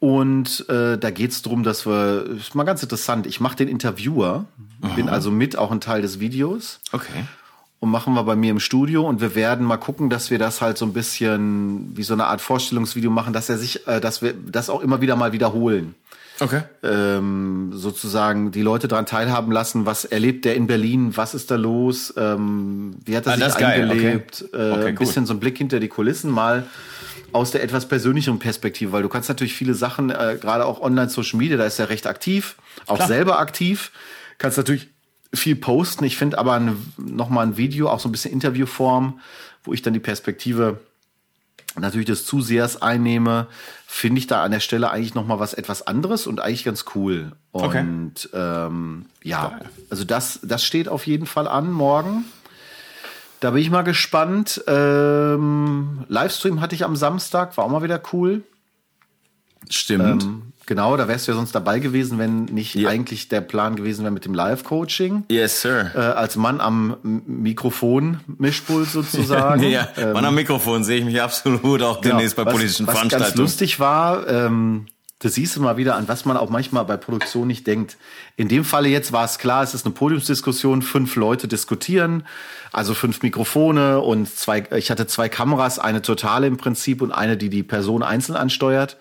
Und äh, da geht's drum, dass wir, ist mal ganz interessant, ich mache den Interviewer, bin also mit auch ein Teil des Videos Okay. und machen wir bei mir im Studio und wir werden mal gucken, dass wir das halt so ein bisschen wie so eine Art Vorstellungsvideo machen, dass er sich, äh, dass wir das auch immer wieder mal wiederholen. Okay. Ähm, sozusagen die Leute daran teilhaben lassen, was erlebt der in Berlin, was ist da los, ähm, wie hat er Ah, sich das eingelebt, okay. Äh, Okay, ein cool. bisschen so ein Blick hinter die Kulissen mal aus der etwas persönlicheren Perspektive, weil du kannst natürlich viele Sachen, äh, gerade auch online Social Media, da ist er recht aktiv, auch Klar. selber aktiv, kannst natürlich viel posten. Ich finde aber ein, noch mal ein Video, auch so ein bisschen Interviewform, wo ich dann die Perspektive natürlich des Zusehers einnehme, finde ich da an der Stelle eigentlich noch mal was etwas anderes und eigentlich ganz cool. Okay. Und ähm, ja, also das, das steht auf jeden Fall an morgen. Da bin ich mal gespannt. Ähm, Livestream hatte ich am Samstag, war auch mal wieder cool. Stimmt. Ähm, genau, da wärst du ja sonst dabei gewesen, wenn nicht Ja. eigentlich der Plan gewesen wäre mit dem Live-Coaching. yes, sir. Äh, als Mann am Mikrofon, Mischpult sozusagen. ja, Mann am Mikrofon sehe ich mich absolut auch demnächst bei was, politischen was Veranstaltungen. ganz lustig war, ähm, das siehst du mal wieder, an was man auch manchmal bei Produktion nicht denkt. In dem Falle jetzt war es klar, es ist eine Podiumsdiskussion, fünf Leute diskutieren, also fünf Mikrofone und zwei, ich hatte zwei Kameras, eine totale im Prinzip und eine, die die Person einzeln ansteuert.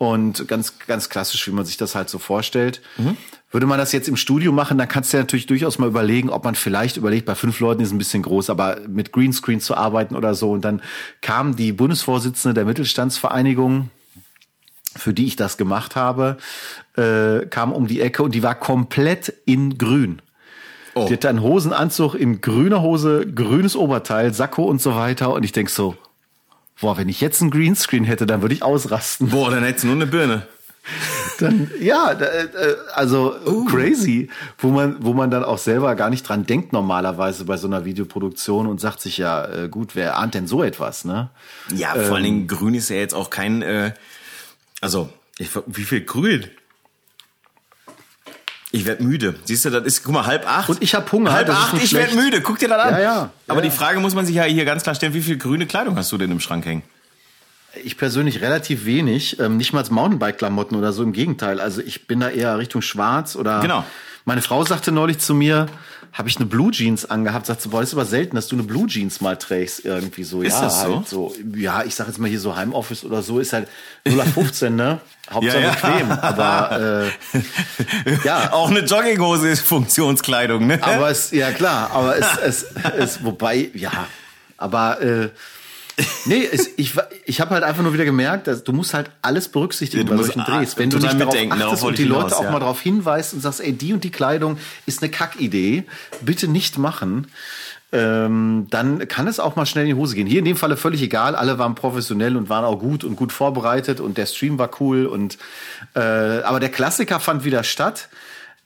Und ganz, ganz klassisch, wie man sich das halt so vorstellt. Würde man das jetzt im Studio machen, dann kannst du ja natürlich durchaus mal überlegen, ob man vielleicht überlegt, bei fünf Leuten ist ein bisschen groß, aber mit Greenscreen zu arbeiten oder so. Und dann kam die Bundesvorsitzende der Mittelstandsvereinigung, für die ich das gemacht habe, äh, kam um die Ecke und die war komplett in grün. Oh. Die hatte einen Hosenanzug in grüner Hose, grünes Oberteil, Sakko und so weiter. Und ich denk so, boah, wenn ich jetzt einen Greenscreen hätte, dann würde ich ausrasten. Boah, dann hättest du nur eine Birne. Dann, ja, äh, also crazy, wo man, wo man dann auch selber gar nicht dran denkt normalerweise bei so einer Videoproduktion und sagt sich ja, äh, gut, wer ahnt denn so etwas, ne? Ja, vor allen Dingen grün ist ja jetzt auch kein, äh, also, ich, wie viel grün? Ich werd müde. Siehst du, das ist, guck mal, halb acht. Und ich hab Hunger, Halb acht, ich werd schlecht. müde. Guck dir das an. Ja, ja. Aber Ja, die Frage muss man sich ja hier ganz klar stellen, wie viel grüne Kleidung hast du denn im Schrank hängen? Ich persönlich relativ wenig, ähm, nicht mal Mountainbike-Klamotten oder so, im Gegenteil. Also ich bin da eher Richtung schwarz oder. Genau. Meine Frau sagte neulich zu mir, habe ich eine Blue Jeans angehabt, sagt sie, boah, das ist aber selten, dass du eine Blue Jeans mal trägst irgendwie so. Ist ja, das so? Halt so? Ja, ich sag jetzt mal hier so Heimoffice oder so, ist halt 0 auf 15, ne? Hauptsache Ja, ja. bequem. Aber äh, ja, Auch eine Jogginghose ist Funktionskleidung, ne? aber es, ja klar, aber es, es, es wobei, ja, aber äh, nee, es, ich, ich habe halt einfach nur wieder gemerkt, dass du musst halt alles berücksichtigen Ja, du bei solchen Drehs. Wenn du nicht darauf achtest und die Leute hinaus, auch ja. mal darauf hinweist und sagst, ey, die und die Kleidung ist eine Kackidee, bitte nicht machen. Ähm, dann kann es auch mal schnell in die Hose gehen. Hier in dem Falle völlig egal. Alle waren professionell und waren auch gut und gut vorbereitet und der Stream war cool und äh, aber der Klassiker fand wieder statt.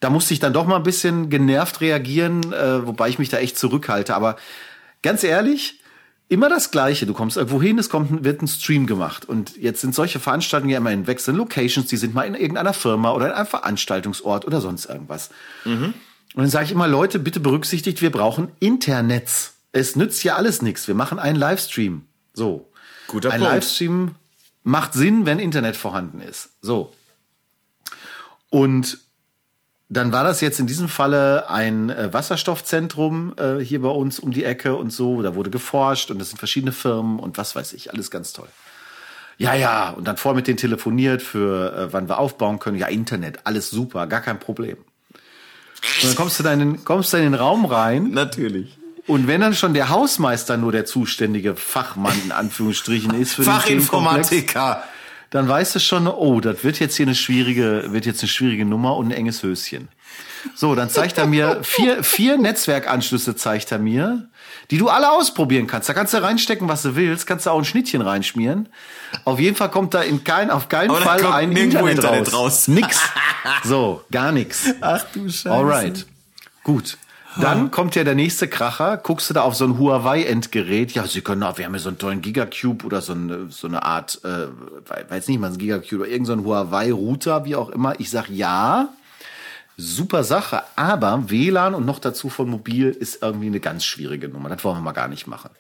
Da musste ich dann doch mal ein bisschen genervt reagieren, äh, wobei ich mich da echt zurückhalte. Aber ganz ehrlich, immer das Gleiche. Du kommst irgendwo hin, es kommt, wird ein Stream gemacht. Und jetzt sind solche Veranstaltungen ja immer in wechselnden Locations. Die sind mal in irgendeiner Firma oder in einem Veranstaltungsort oder sonst irgendwas. Und dann sage ich immer, Leute, bitte berücksichtigt, wir brauchen Internets. Es nützt ja alles nichts. Wir machen einen Livestream. So. Guter Ein Punkt. Livestream macht Sinn, wenn Internet vorhanden ist. So. Und dann war das jetzt in diesem Falle ein äh, Wasserstoffzentrum äh, hier bei uns um die Ecke und so. Da wurde geforscht und es sind verschiedene Firmen und was weiß ich, alles ganz toll. Ja, ja, und dann vor mit denen telefoniert für äh, wann wir aufbauen können. Ja, Internet, alles super, gar kein Problem. Und dann kommst du da in den, kommst du in den Raum rein Natürlich. und wenn dann schon der Hausmeister nur der zuständige Fachmann in Anführungsstrichen ist für den Fachinformatiker. Dann weißt du schon, oh, das wird jetzt hier eine schwierige, wird jetzt eine schwierige Nummer und ein enges Höschen. So, dann zeigt er mir vier, vier Netzwerkanschlüsse zeigt er mir, die du alle ausprobieren kannst. Da kannst du reinstecken, was du willst, kannst du auch ein Schnittchen reinschmieren. Auf jeden Fall kommt da in kein, auf keinen Aber Fall ein Internet, Internet raus. raus. Nix. So, gar nix. Ach du Scheiße. Alright. Gut. Dann kommt ja der nächste Kracher. Guckst du da auf so ein Huawei-Endgerät? Ja, sie können auch, wir haben ja so einen tollen Gigacube oder so eine, so eine Art, äh, weiß nicht mal, ein Gigacube oder irgendein so Huawei-Router, wie auch immer. Ich sag ja, super Sache, aber WLAN und noch dazu von mobil ist irgendwie eine ganz schwierige Nummer. Das wollen wir mal gar nicht machen.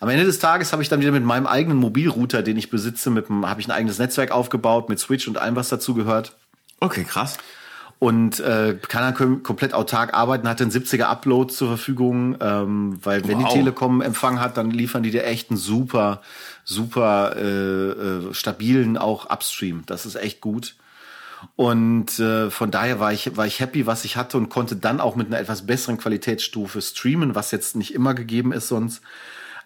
Am Ende des Tages habe ich dann wieder mit meinem eigenen Mobilrouter, den ich besitze, mit dem habe ich ein eigenes Netzwerk aufgebaut mit Switch und allem, was dazu gehört Okay, krass. Und äh, kann dann kom komplett autark arbeiten, hat den 70er Upload zur Verfügung, ähm, weil wenn Wow. die Telekom Empfang hat, dann liefern die dir echt einen super, super äh, äh, stabilen auch Upstream. Das ist echt gut. Und äh, von daher war ich, war ich happy, was ich hatte und konnte dann auch mit einer etwas besseren Qualitätsstufe streamen, was jetzt nicht immer gegeben ist sonst.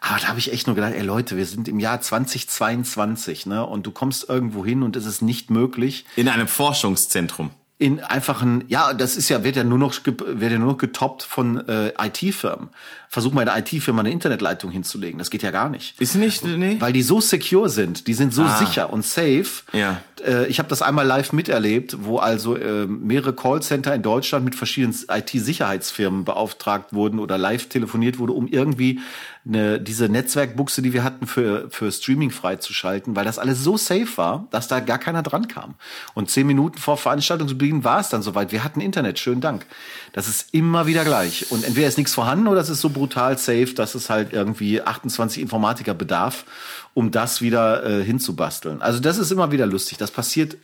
Aber da habe ich echt nur gedacht, ey Leute, wir sind im Jahr 2022, ne? Und du kommst irgendwo hin und es ist nicht möglich, In einem Forschungszentrum. In einfachen, ja, das ist ja, wird ja nur noch, wird ja nur noch getoppt von äh, IT-Firmen. Versuch mal eine IT-Firma eine Internetleitung hinzulegen. Das geht ja gar nicht. Ist nicht, nee? Weil die so secure sind, die sind so Ah. sicher und safe. Ja. Äh, ich habe das einmal live miterlebt, wo also äh, mehrere Callcenter in Deutschland mit verschiedenen IT-Sicherheitsfirmen beauftragt wurden oder live telefoniert wurde, um irgendwie eine, diese Netzwerkbuchse, die wir hatten, für, für Streaming freizuschalten, weil das alles so safe war, dass da gar keiner dran kam. Und zehn Minuten vor Veranstaltungsbeginn war es dann soweit. Wir hatten Internet, schönen Dank. Das ist immer wieder gleich. Und entweder ist nichts vorhanden oder es ist so brutal safe, dass es halt irgendwie 28 Informatiker bedarf, um das wieder äh, hinzubasteln. Also das ist immer wieder lustig. Das passiert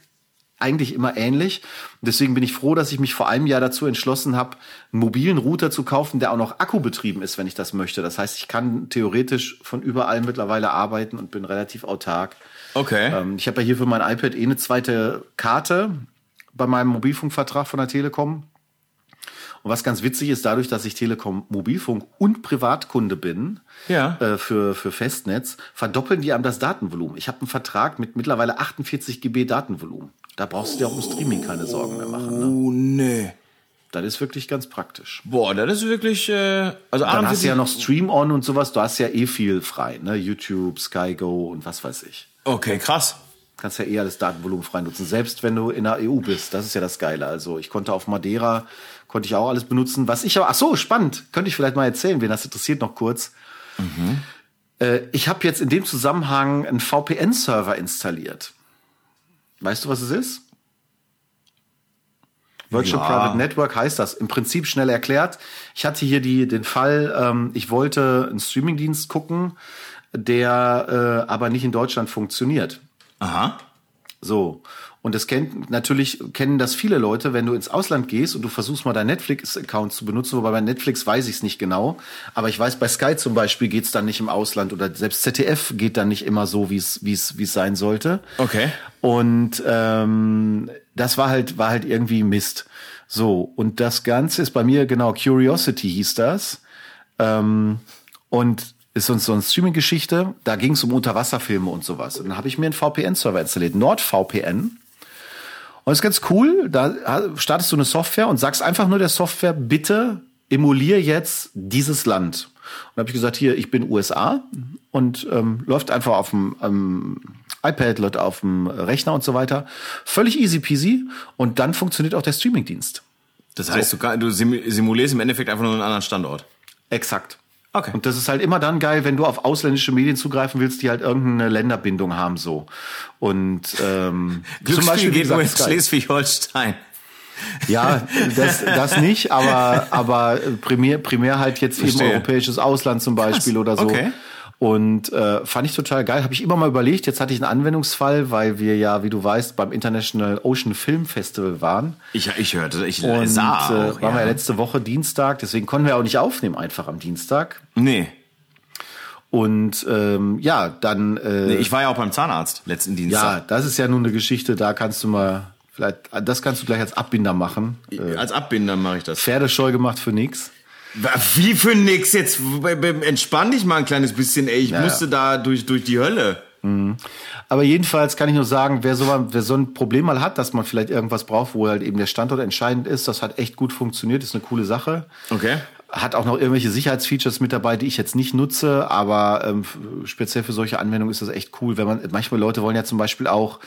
eigentlich immer ähnlich. Und deswegen bin ich froh, dass ich mich vor einem Jahr dazu entschlossen habe, einen mobilen Router zu kaufen, der auch noch akkubetrieben ist, wenn ich das möchte. Das heißt, ich kann theoretisch von überall mittlerweile arbeiten und bin relativ autark. Okay. Ähm, ich habe ja hier für mein iPad eh eine zweite Karte bei meinem Mobilfunkvertrag von der Telekom. Und was ganz witzig ist, dadurch, dass ich Telekom Mobilfunk und Privatkunde bin Ja. äh, für, für Festnetz, verdoppeln die einem das Datenvolumen. Ich habe einen Vertrag mit mittlerweile 48 GB Datenvolumen. Da brauchst du dir auch im Streaming keine Sorgen mehr machen. Ne? Oh, nee. Das ist wirklich ganz praktisch. Boah, das ist wirklich, äh, also Dann hast 48 du ja noch Stream On und sowas. Du hast ja eh viel frei, ne? YouTube, Sky Go und was weiß ich. Okay, krass. kannst ja eher das Datenvolumen frei nutzen, selbst wenn du in der EU bist. Das ist ja das Geile. Also ich konnte auf Madeira, konnte ich auch alles benutzen. Was ich aber, ach so, spannend, könnte ich vielleicht mal erzählen, wen das interessiert noch kurz. Äh, ich habe jetzt in dem Zusammenhang einen VPN-Server installiert. Weißt du, was es ist? Virtual Ja. Private Network heißt das. Im Prinzip schnell erklärt. Ich hatte hier die, den Fall, ähm, ich wollte einen Streamingdienst gucken, der äh, aber nicht in Deutschland funktioniert. Aha. So. Und das kennt, natürlich kennen das viele Leute, wenn du ins Ausland gehst und du versuchst mal deinen Netflix-Account zu benutzen, wobei bei Netflix weiß ich es nicht genau. Aber ich weiß, bei Sky zum Beispiel geht's dann nicht im Ausland oder selbst ZDF geht dann nicht immer so, wie es wie es wie es sein sollte. Okay. Und ähm, das war halt, war halt irgendwie Mist. So, und das Ganze ist bei mir, genau, Curiosity hieß das. Ähm, und ist uns so eine Streaming-Geschichte. Da ging es um Unterwasserfilme und sowas. Und dann habe ich mir einen VPN-Server installiert, NordVPN. Und das ist ganz cool. Da startest du eine Software und sagst einfach nur der Software, bitte emulier jetzt dieses Land. Und habe ich gesagt, hier, ich bin USA und ähm, läuft einfach auf dem ähm, iPad, läuft auf dem Rechner und so weiter. Völlig easy peasy. Und dann funktioniert auch der Streamingdienst. Das heißt, du, kann- du simu- simulierst im Endeffekt einfach nur einen anderen Standort. Exakt. Okay. Und das ist halt immer dann geil, wenn du auf ausländische Medien zugreifen willst, die halt irgendeine Länderbindung haben so. Und ähm, Glücksspiel wie geht nur in. Schleswig-Holstein. Ja, das, das nicht, aber, aber primär, primär halt jetzt Verstehe. eben europäisches Ausland zum Beispiel Krass, oder so. okay. Und äh, fand ich total geil. Habe ich immer mal überlegt. Jetzt hatte ich einen Anwendungsfall, weil wir ja, wie du weißt, beim International Ocean Film Festival waren. Ich, ich hörte, ich Und sah äh, auch. waren wir ja ja. letzte Woche Dienstag, deswegen konnten wir auch nicht aufnehmen, einfach am Dienstag. Nee. Und ähm, ja, dann äh, nee. Ich war ja auch beim Zahnarzt letzten ja, Dienstag. das ist ja nun eine Geschichte, da kannst du mal, vielleicht, das kannst du gleich als Abbinder machen. Äh, Als Abbinder mache ich das. Pferdescheu gemacht für nix. Wie für nix jetzt? Entspann dich mal ein kleines bisschen, ey. Ich Ja, musste da durch, durch die Hölle. Aber jedenfalls kann ich nur sagen, wer so, wer so ein Problem mal hat, dass man vielleicht irgendwas braucht, wo halt eben der Standort entscheidend ist, das hat echt gut funktioniert, ist eine coole Sache. Okay. Hat auch noch irgendwelche Sicherheitsfeatures mit dabei, die ich jetzt nicht nutze, aber ähm, speziell für solche Anwendungen ist das echt cool, wenn man manchmal Leute wollen ja zum Beispiel auch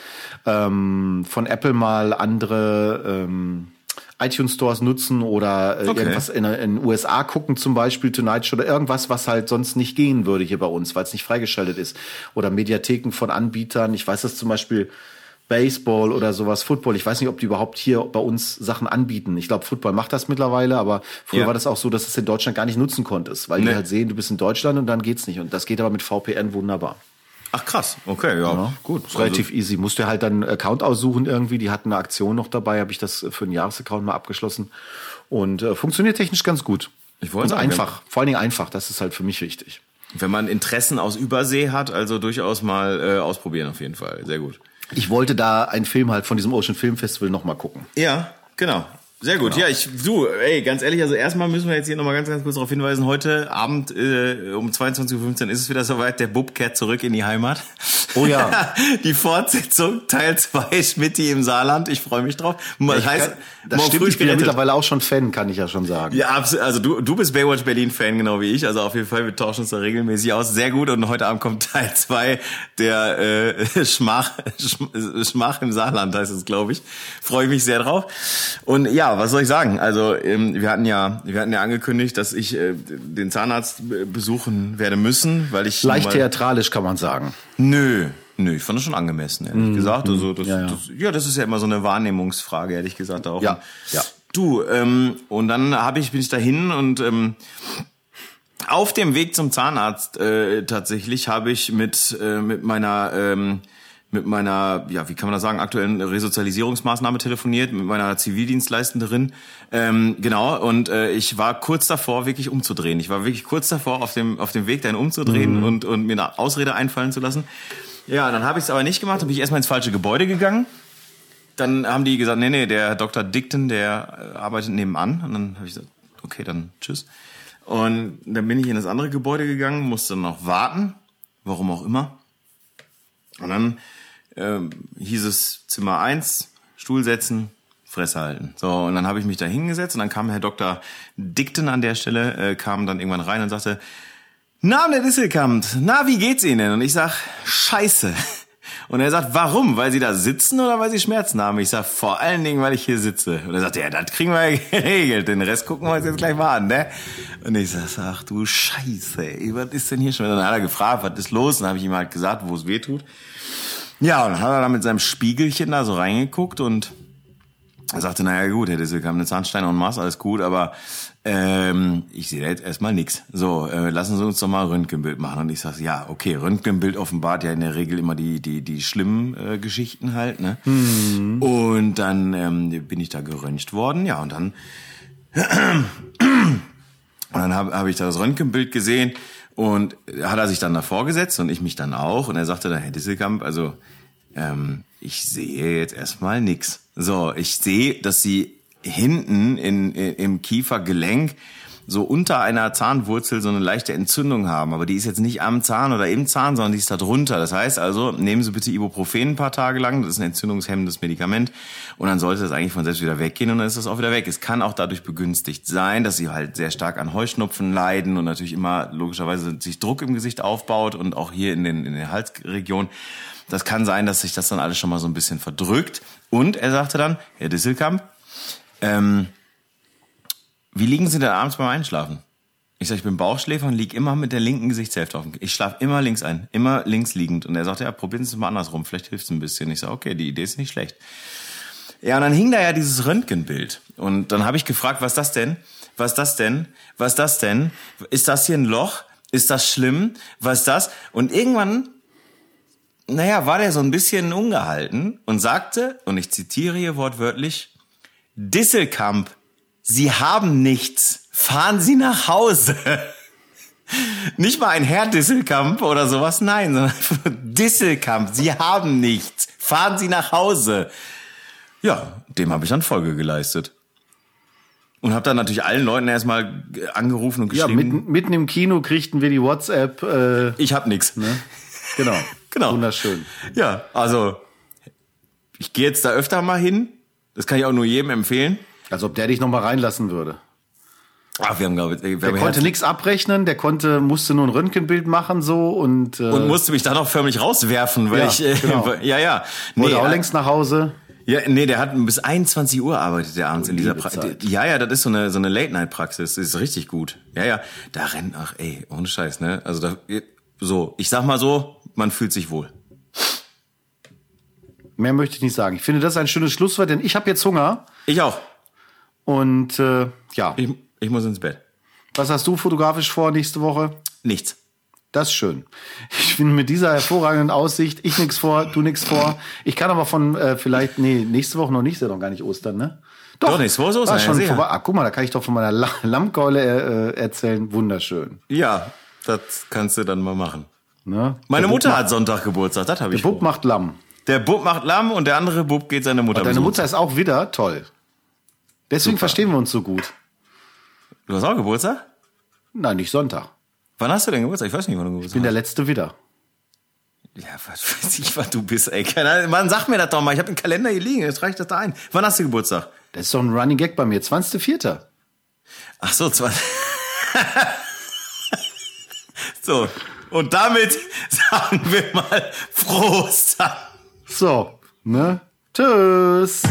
ähm, von Apple mal andere ähm, iTunes Stores nutzen oder äh, Okay. irgendwas in, den USA gucken, zum Beispiel Tonight Show oder irgendwas, was halt sonst nicht gehen würde hier bei uns, weil es nicht freigeschaltet ist. Oder Mediatheken von Anbietern. Ich weiß das zum Beispiel Baseball oder sowas, Football. Ich weiß nicht, ob die überhaupt hier bei uns Sachen anbieten. Ich glaube, Football macht das mittlerweile, aber früher Ja. war das auch so, dass du es in Deutschland gar nicht nutzen konntest, weil Nee. die halt sehen, du bist in Deutschland und dann geht's nicht. Und das geht aber mit VPN wunderbar. Ach krass, okay, ja, gut. Ist relativ easy. Musst du halt dann einen Account aussuchen irgendwie. Die hatten eine Aktion noch dabei, habe ich das für einen Jahresaccount mal abgeschlossen. Und äh, funktioniert technisch ganz gut. Ich wollte Und einfach, vor allen Dingen einfach, das ist halt für mich wichtig. Wenn man Interessen aus Übersee hat, also durchaus mal äh, ausprobieren auf jeden Fall. Sehr gut. Ich wollte da einen Film halt von diesem Ocean Film Festival nochmal gucken. Ja, genau. Sehr gut. Ja, ich, du, ey, ganz ehrlich, also erstmal müssen wir jetzt hier nochmal ganz, ganz kurz darauf hinweisen, heute Abend äh, um 22.15 Uhr ist es wieder soweit, der Bub kehrt zurück in die Heimat. Oh ja. die Fortsetzung, Teil 2, Schmidti im Saarland, ich freue mich drauf. Ich heißt, kann, das morgen stimmt, ich bin ja mittlerweile auch schon Fan, kann ich ja schon sagen. Ja, absolut. Also du, du bist Baywatch Berlin Fan, genau wie ich. Also auf jeden Fall, wir tauschen uns da regelmäßig aus. Sehr gut. Und heute Abend kommt Teil 2 der äh, Schmach, Schm- Schmach im Saarland, heißt es, glaube ich. Freue ich mich sehr drauf. Und ja, was soll ich sagen? Also ähm, wir hatten ja, wir hatten ja angekündigt, dass ich äh, den Zahnarzt äh, besuchen werde müssen, weil ich Leicht theatralisch kann man sagen. Nö. Nö, ich fand das schon angemessen, ehrlich gesagt. Also das, Mhm. Ja, ja. Das, ja, das ist ja immer so eine Wahrnehmungsfrage, ehrlich gesagt auch. Ja, ja. Du, ähm, und dann habe ich bin ich dahin und ähm, auf dem Weg zum Zahnarzt äh, tatsächlich habe ich mit äh, mit meiner ähm, mit meiner, ja, wie kann man das sagen, aktuellen Resozialisierungsmaßnahme telefoniert, mit meiner Zivildienstleistenderin. Ähm, genau, und äh, ich war kurz davor, wirklich umzudrehen. Ich war wirklich kurz davor, auf dem, auf dem Weg dahin umzudrehen und, und mir eine Ausrede einfallen zu lassen. Ja, dann habe ich es aber nicht gemacht, dann bin ich erstmal ins falsche Gebäude gegangen. Dann haben die gesagt, nee, nee, der Dr. Dickton, der äh, arbeitet nebenan. Und dann habe ich gesagt, okay, dann tschüss. Und dann bin ich in das andere Gebäude gegangen, musste noch warten, warum auch immer. Und dann ähm, hieß es Zimmer eins, Stuhl setzen, Fresse halten. So, und dann habe ich mich da hingesetzt und dann kam Herr Dr. Dickton an der Stelle, äh, kam dann irgendwann rein und sagte, na, der Disselkamp, na, wie geht's Ihnen? Und ich sag, scheiße. Und er sagt, warum? Weil Sie da sitzen oder weil Sie Schmerzen haben? Ich sag, vor allen Dingen, weil ich hier sitze. Und er sagt, ja, das kriegen wir geregelt. Den Rest gucken wir uns jetzt gleich mal an, ne? Und ich sag, ach du Scheiße, ey, was ist denn hier schon? Und dann hat er gefragt, was ist los? Und dann habe ich ihm halt gesagt, wo es weh tut. Ja, und dann hat er da mit seinem Spiegelchen da so reingeguckt und er sagte, naja gut, Herr Disselkamp, eine Zahnsteine und Maß, alles gut, aber ähm, ich sehe da jetzt erstmal nix. So, äh, lassen Sie uns doch mal ein Röntgenbild machen. Und ich sage, ja, okay, Röntgenbild offenbart ja in der Regel immer die, die, die schlimmen äh, Geschichten halt. Ne? Und dann ähm, bin ich da geröntgt worden, ja, und dann und dann habe hab ich da das Röntgenbild gesehen und hat er sich dann davor gesetzt und ich mich dann auch. Und er sagte dann, Herr Disselkamp, also ähm, ich sehe jetzt erstmal nix. So, ich sehe, dass Sie hinten in, in, im Kiefergelenk so unter einer Zahnwurzel so eine leichte Entzündung haben. Aber die ist jetzt nicht am Zahn oder im Zahn, sondern die ist da drunter. Das heißt also, nehmen Sie bitte Ibuprofen ein paar Tage lang. Das ist ein entzündungshemmendes Medikament. Und dann sollte das eigentlich von selbst wieder weggehen und dann ist das auch wieder weg. Es kann auch dadurch begünstigt sein, dass Sie halt sehr stark an Heuschnupfen leiden und natürlich immer logischerweise sich Druck im Gesicht aufbaut und auch hier in den, in der Halsregion. Das kann sein, dass sich das dann alles schon mal so ein bisschen verdrückt. Und er sagte dann, Herr Disselkamp, ähm, wie liegen Sie denn abends beim Einschlafen? Ich sage, ich bin Bauchschläfer und lieg immer mit der linken Gesichtshälfte auf Ich schlafe immer links ein, immer links liegend. Und er sagte, ja, probieren Sie es mal andersrum, vielleicht hilft es ein bisschen. Ich sage, okay, die Idee ist nicht schlecht. Ja, und dann hing da ja dieses Röntgenbild. Und dann habe ich gefragt, was das denn? Was das denn? Was das denn? Ist das hier ein Loch? Ist das schlimm? Was das? Und irgendwann, naja, war der so ein bisschen ungehalten und sagte, und ich zitiere hier wortwörtlich, Disselkamp, Sie haben nichts. Fahren Sie nach Hause. Nicht mal ein Herr Disselkamp oder sowas, nein, sondern Disselkamp, Sie haben nichts. Fahren Sie nach Hause. Ja, dem habe ich dann Folge geleistet. Und habe dann natürlich allen Leuten erstmal angerufen und Ja, geschrieben, mitten, mitten im Kino kriegten wir die WhatsApp. Äh, ich hab nix. ne? Genau. Genau. Wunderschön. Ja, also ich gehe jetzt da öfter mal hin. Das kann ich auch nur jedem empfehlen. Als ob der dich noch mal reinlassen würde. Ach, wir haben glaube ich, wir Der konnte nichts abrechnen, der konnte, musste nur ein Röntgenbild machen so und, äh, und musste mich dann auch förmlich rauswerfen, weil Ja, ich äh, genau. ja ja wollte auch äh, längst nach Hause. Ja, nee, der hat bis 21 Uhr arbeitet der abends in dieser Praxis. Ja, ja, das ist so eine so eine Late Night Praxis, das ist richtig gut. Ja, ja, da rennt ach ey, ohne Scheiß, ne? Also da so, ich sag mal so, man fühlt sich wohl. Mehr möchte ich nicht sagen. Ich finde, das ein schönes Schlusswort, denn ich habe jetzt Hunger Ich auch. und äh, ja, Ich, ich muss ins Bett. was hast du fotografisch vor nächste Woche? Nichts. Das ist schön. Ich finde mit dieser hervorragenden Aussicht, ich nix vor, du nix vor. Ich kann aber von äh, vielleicht, nee, nächste Woche noch nicht, ist ja noch gar nicht Ostern, ne? Doch, nächste Woche ist Ostern, War schon ja, vorbei. Ah, guck mal, da kann ich doch von meiner La Lammkeule äh, erzählen. Wunderschön. Ja, das kannst du dann mal machen. Ne? Meine Der Mutter Bub hat Sonntag Geburtstag, das habe ich. Macht, Bub macht Lamm. Der Bub macht Lamm und der andere Bub geht seine Mutter Deine besuchen. Mutter ist auch wieder toll. Deswegen verstehen wir uns so gut. Du hast auch Geburtstag? Nein, nicht Sonntag. Wann hast du denn Geburtstag? Ich weiß nicht, wann du Geburtstag Ich bin der letzte Widder. Ja, was weiß ich, was du bist, ey. Keine Ahnung. Mann, sag mir das doch mal. Ich habe einen Kalender hier liegen. Jetzt reicht das da ein. Wann hast du Geburtstag? Das ist doch ein Running Gag bei mir. 20.04. Ach so, zwei. so. Und damit sagen wir mal Prost. So, ne? Tschüss.